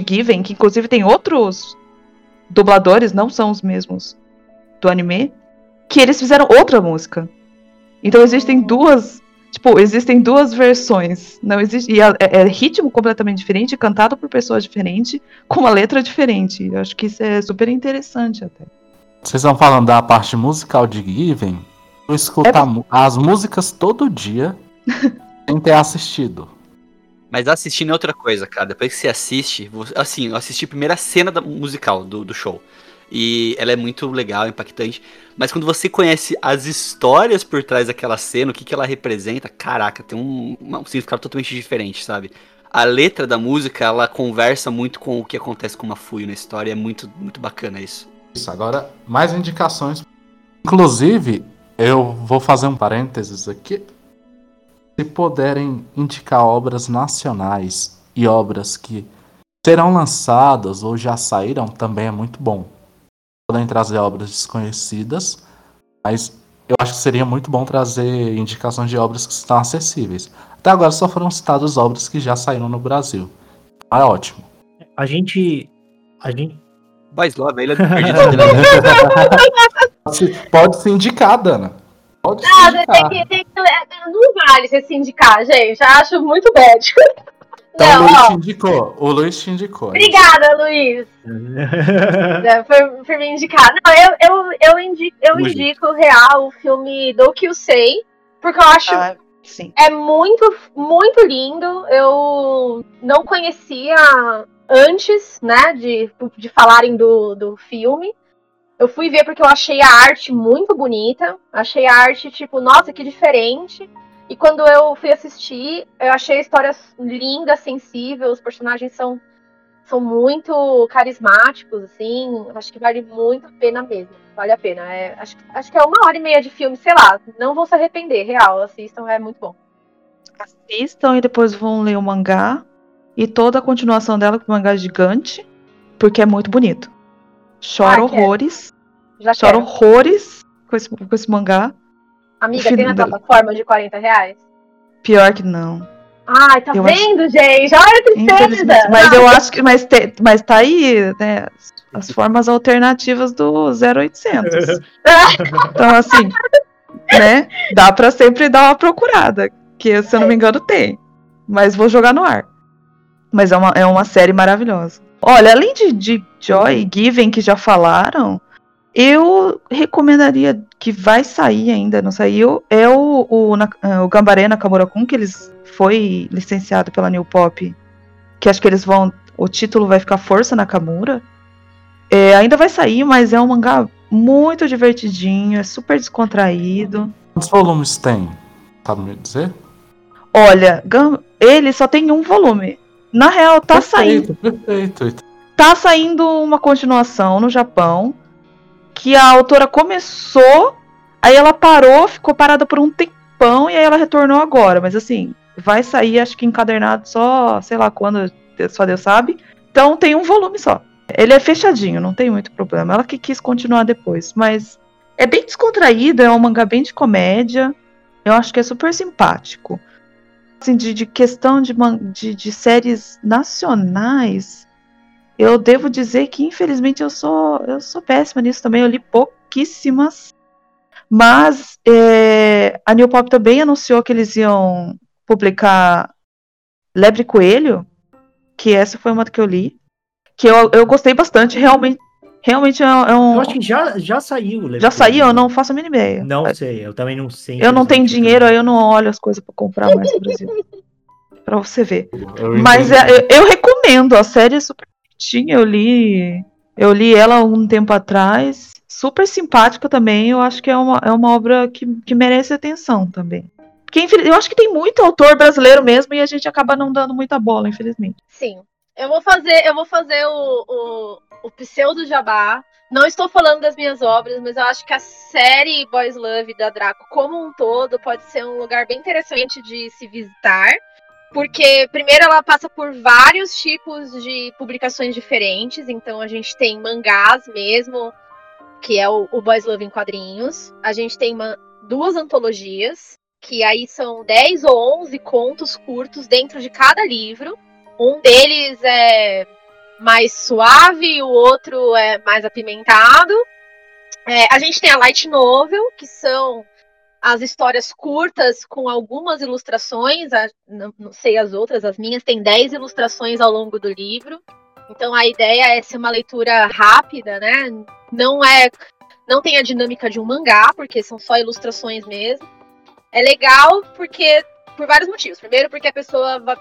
de Given, que inclusive tem outros dubladores, não são os mesmos do anime, que eles fizeram outra música. Então existem duas, tipo, existem duas versões. Não existe e é, é ritmo completamente diferente, cantado por pessoas diferentes, com uma letra diferente. Eu acho que isso é super interessante até. Vocês estão falando da parte musical de Given? Eu escuto É- as músicas todo dia sem ter assistido. Mas assistindo é outra coisa, cara. Depois que você assiste, você- assim, eu assisti a primeira cena da musical do, do show. E ela é muito legal, impactante. Mas quando você conhece as histórias por trás daquela cena, o que, que ela representa, caraca, tem um, um significado totalmente diferente, sabe? A letra da música, ela conversa muito com o que acontece com uma Fuyo na história. É muito, muito bacana isso. Isso, agora mais indicações. Inclusive, eu vou fazer um parênteses aqui. Se puderem indicar obras nacionais e obras que serão lançadas ou já saíram, também é muito bom. Podem trazer obras desconhecidas, mas eu acho que seria muito bom trazer indicações de obras que estão acessíveis. Até agora só foram citadas obras que já saíram no Brasil. É ótimo. A gente. A gente. Boys Love, ele é perdido. Pode, pode se indicar, Dana. Pode Ah, indicar. tem que, tem que, é, não vale você se indicar, gente. Acho muito médico. Então, o Não, Luiz ó. te indicou. O Luiz te indicou. Obrigada, Luiz, né, por, por me indicar. Não, eu, eu, eu, indico, eu indico real o filme Do Que Eu Sei, porque eu acho Ah, sim. é muito, muito lindo. Eu não conhecia antes, né, de, de falarem do, do filme. Eu fui ver porque eu achei a arte muito bonita. Achei a arte, tipo, nossa, que diferente. E quando eu fui assistir, eu achei a história linda, sensível. Os personagens são, são muito carismáticos, assim. Acho que vale muito a pena mesmo. Vale a pena. É, acho, acho que é uma hora e meia de filme, sei lá. Não vão se arrepender, real. Assistam, é muito bom. Assistam e depois vão ler o mangá. E toda a continuação dela com o mangá gigante. Porque é muito bonito. Choro Ah, quero. horrores. Já Choro quero. horrores com esse, com esse mangá. Amiga, tem na plataforma de 40 reais? Pior que não. Ai, tá Eu acho- vendo, gente? Olha a tristeza! Mas Não, eu acho que. Mas, te- mas tá aí, né? as- As formas alternativas do 0800. Então, assim, né? Dá pra sempre dar uma procurada. Que, se eu não me engano, tem. Mas vou jogar no ar. Mas é uma, é uma série maravilhosa. Olha, além de, de Joy e Given, que já falaram, eu recomendaria que vai sair ainda, não saiu, é o, o, Na- eh, o Gambaré Nakamura-kun, que eles foi licenciado pela New Pop. Que acho que eles vão. O título vai ficar Força Nakamura. É, ainda vai sair, mas é um mangá muito divertidinho, é super descontraído. Quantos volumes tem? Sabe me dizer? Olha, ele só tem um volume. Na real, tá saindo. Perfeito, perfeito. Tá saindo uma continuação no Japão. Que a autora começou, aí ela parou, ficou parada por um tempão e aí ela retornou agora. Mas assim, vai sair, acho que encadernado só, sei lá quando, só Deus sabe. Então tem um volume só. Ele é fechadinho, não tem muito problema. Ela que quis continuar depois, mas é bem descontraído, é um mangá bem de comédia. Eu acho que é super simpático. Assim, de, de questão de, de, de séries nacionais, eu devo dizer que infelizmente eu sou eu sou péssima nisso também. Eu li pouquíssimas, mas é, a New Pop também anunciou que eles iam publicar Lebre Coelho, que essa foi uma que eu li, que eu, eu gostei bastante. Realmente, realmente é, é um Eu acho que já, já saiu. o já Leprechaun. saiu. Eu não faço a mínima ideia. Não sei, eu também não sei. Eu não tenho dinheiro, aí eu não olho as coisas pra comprar mais no Brasil. Pra você ver. Eu Mas é, eu, eu recomendo, a série é super bonitinha, eu li. Eu li ela um tempo atrás. Super simpática também. Eu acho que é uma, é uma obra que, que merece atenção também. Porque eu acho que tem muito autor brasileiro mesmo e a gente acaba não dando muita bola, infelizmente. Sim. Eu vou fazer, eu vou fazer o, o, o pseudo jabá. Não estou falando das minhas obras, mas eu acho que a série Boys Love da Draco como um todo pode ser um lugar bem interessante de se visitar. Porque, primeiro, ela passa por vários tipos de publicações diferentes. Então, a gente tem mangás mesmo, que é o, o Boys Love em quadrinhos. A gente tem ma- duas antologias, que aí são 10 ou 11 contos curtos dentro de cada livro. Um deles é mais suave, o outro é mais apimentado. É, a gente tem a Light Novel, que são as histórias curtas com algumas ilustrações. não, sei as outras, as minhas têm 10 ilustrações ao longo do livro. Então a ideia é ser uma leitura rápida, né? Não é. Não tem a dinâmica de um mangá, porque são só ilustrações mesmo. É legal porque. Por vários motivos. Primeiro, porque a pessoa vai,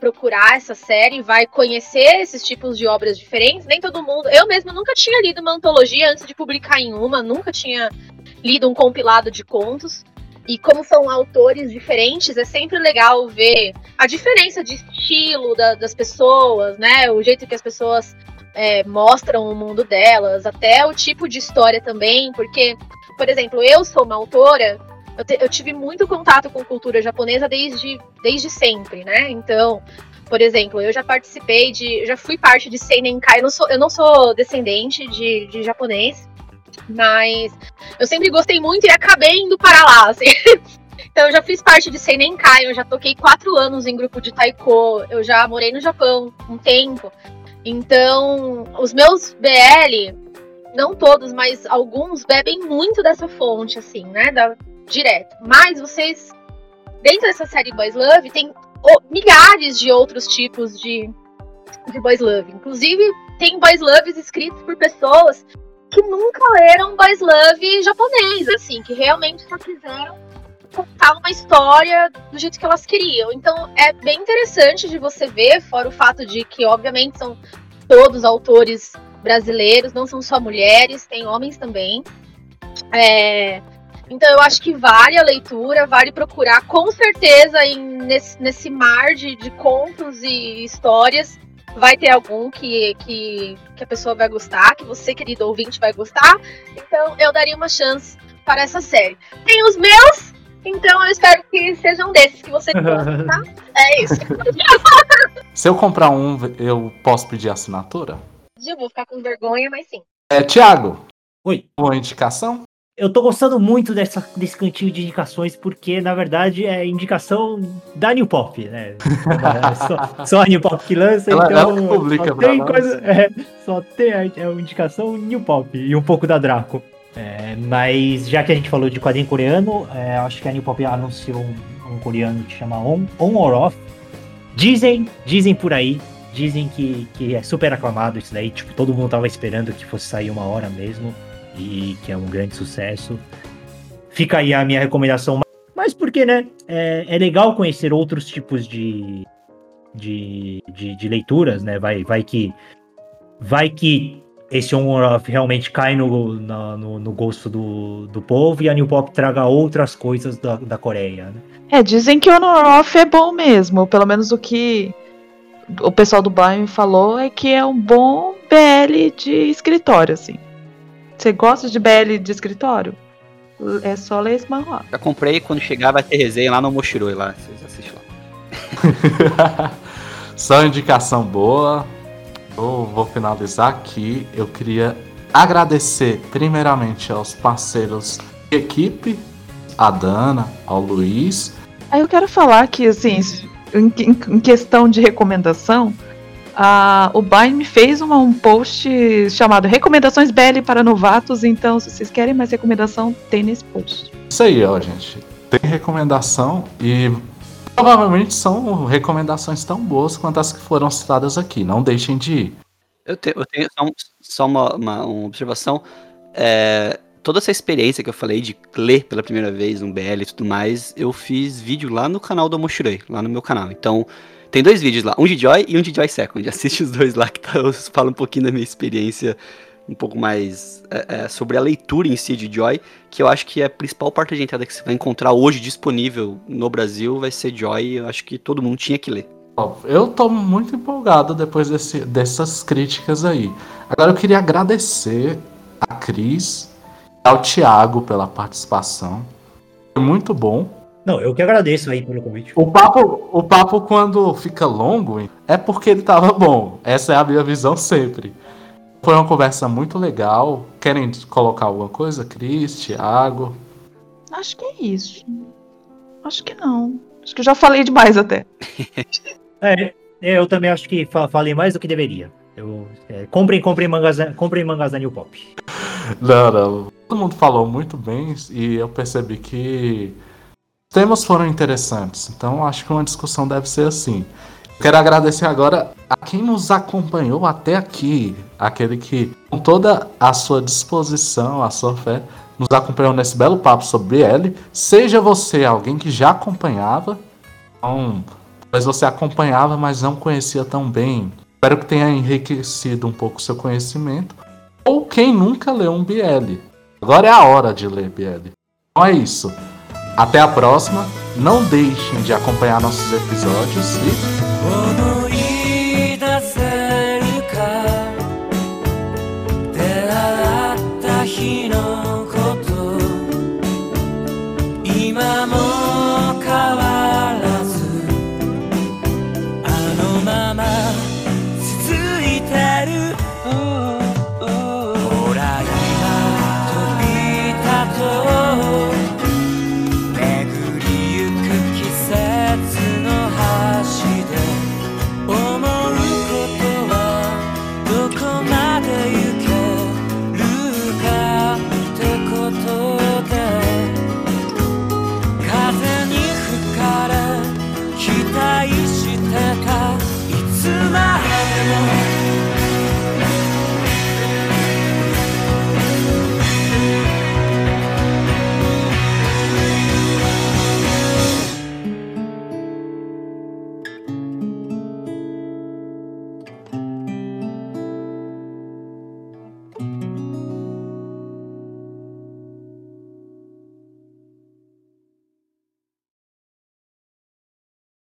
procurar essa série, vai conhecer esses tipos de obras diferentes. Nem todo mundo. Eu mesma nunca tinha lido uma antologia antes de publicar em uma, nunca tinha lido um compilado de contos. E como são autores diferentes, é sempre legal ver a diferença de estilo da, das pessoas, né? O jeito que as pessoas é, mostram o mundo delas, até o tipo de história também, porque, por exemplo, eu sou uma autora, eu, te, eu tive muito contato com cultura japonesa desde, desde sempre, né? Então, por exemplo, eu já participei de. já fui parte de Seinenkai. Eu não sou, eu não sou descendente de, de japonês, mas eu sempre gostei muito e acabei indo para lá, assim. Então eu já fiz parte de Seinenkai, eu já toquei quatro anos em grupo de taiko, eu já morei no Japão um tempo. Então, os meus BL, não todos, mas alguns bebem muito dessa fonte, assim, né? Da, direto. Mas vocês, dentro dessa série Boys Love, tem milhares de outros tipos de, de Boys Love. Inclusive, tem Boys Loves escritos por pessoas que nunca leram Boys Love japonês, assim, que realmente só quiseram contar uma história do jeito que elas queriam. Então é bem interessante de você ver, fora o fato de que, obviamente, são todos autores brasileiros, não são só mulheres, tem homens também. É, então eu acho que vale a leitura, vale procurar, com certeza, em, nesse, nesse mar de, de contos e histórias vai ter algum que, que, que a pessoa vai gostar, que você, querido ouvinte, vai gostar. Então eu daria uma chance para essa série. Tem os meus, então eu espero que sejam desses que você gosta, tá? É isso. Se eu comprar um, eu posso pedir assinatura? Eu vou ficar com vergonha, mas sim. É, Thiago. Oi. Uma indicação? Eu tô gostando muito dessa, desse cantinho de indicações, porque na verdade é indicação da New Pop, né? É só, só, a New Pop que lança, ela, então. Ela publica só tem coisa, é, Só tem a, é indicação New Pop e um pouco da Draco. É, mas já que a gente falou de quadrinho coreano, é, acho que a New Pop anunciou um, um, coreano que chama On, On or Off. Dizem, dizem por aí, dizem que, que é super aclamado isso daí, tipo, todo mundo tava esperando que fosse sair uma hora mesmo e que é um grande sucesso. Fica aí a minha recomendação. Mas porque, né? É, é legal conhecer outros tipos de, de, de, de, leituras, né? Vai, vai que vai que esse On realmente cai no, no, no, gosto do, do povo e a New Pop traga outras coisas da, da Coreia, né? É, dizem que o On é bom mesmo, pelo menos o que o pessoal do Bayern falou é que é um bom BL de escritório, assim. Você gosta de BL de escritório? É só ler esse manhwa. Já comprei quando chegar vai ter resenha lá no Moshiroi lá. Vocês assistem lá. só indicação boa. Eu vou finalizar aqui. Eu queria agradecer primeiramente aos parceiros de equipe, a Dana, ao Luiz. Aí eu quero falar que, assim, em, em questão de recomendação, a, o Bain fez uma, um post chamado Recomendações BL para Novatos, então se vocês querem mais recomendação, tem nesse post. Isso aí, ó, gente. Tem recomendação e provavelmente são recomendações tão boas quanto as que foram citadas aqui. Não deixem de ir. Eu tenho, eu tenho só, só uma, uma, uma, observação. É, toda essa experiência que eu falei de ler pela primeira vez um BL e tudo mais, eu fiz vídeo lá no canal do Amoshirei, lá no meu canal. Então, tem dois vídeos lá, um de Joy e um de Joy Second. Assiste os dois lá que tá, eu falo um pouquinho da minha experiência, um pouco mais é, é, sobre a leitura em si de Joy, que eu acho que é a principal parte de entrada que você vai encontrar hoje disponível no Brasil vai ser Joy. Eu acho que todo mundo tinha que ler. Eu tô muito empolgado depois desse, dessas críticas aí. Agora eu queria agradecer a Cris e ao Thiago pela participação. Foi muito bom. Não, eu que agradeço aí pelo convite. O papo, o papo quando fica longo é porque ele tava bom. Essa é a minha visão sempre. Foi uma conversa muito legal. Querem colocar alguma coisa, Cris, Thiago? Acho que é isso. Acho que não. Acho que eu já falei demais até. é, eu também acho que falei mais do que deveria. Eu, é, comprem, comprem mangás, comprem mangás da New Pop. Não, não. Todo mundo falou muito bem e eu percebi que temas foram interessantes, então acho que uma discussão deve ser assim. Quero agradecer agora a quem nos acompanhou até aqui, aquele que, com toda a sua disposição, a sua fé, nos acompanhou nesse belo papo sobre ele. Seja você alguém que já acompanhava, então, talvez você acompanhava, mas não conhecia tão bem. Espero que tenha enriquecido um pouco o seu conhecimento. Ou quem nunca leu um BL. Agora é a hora de ler BL. Então é isso. Até a próxima. Não deixem de acompanhar nossos episódios e.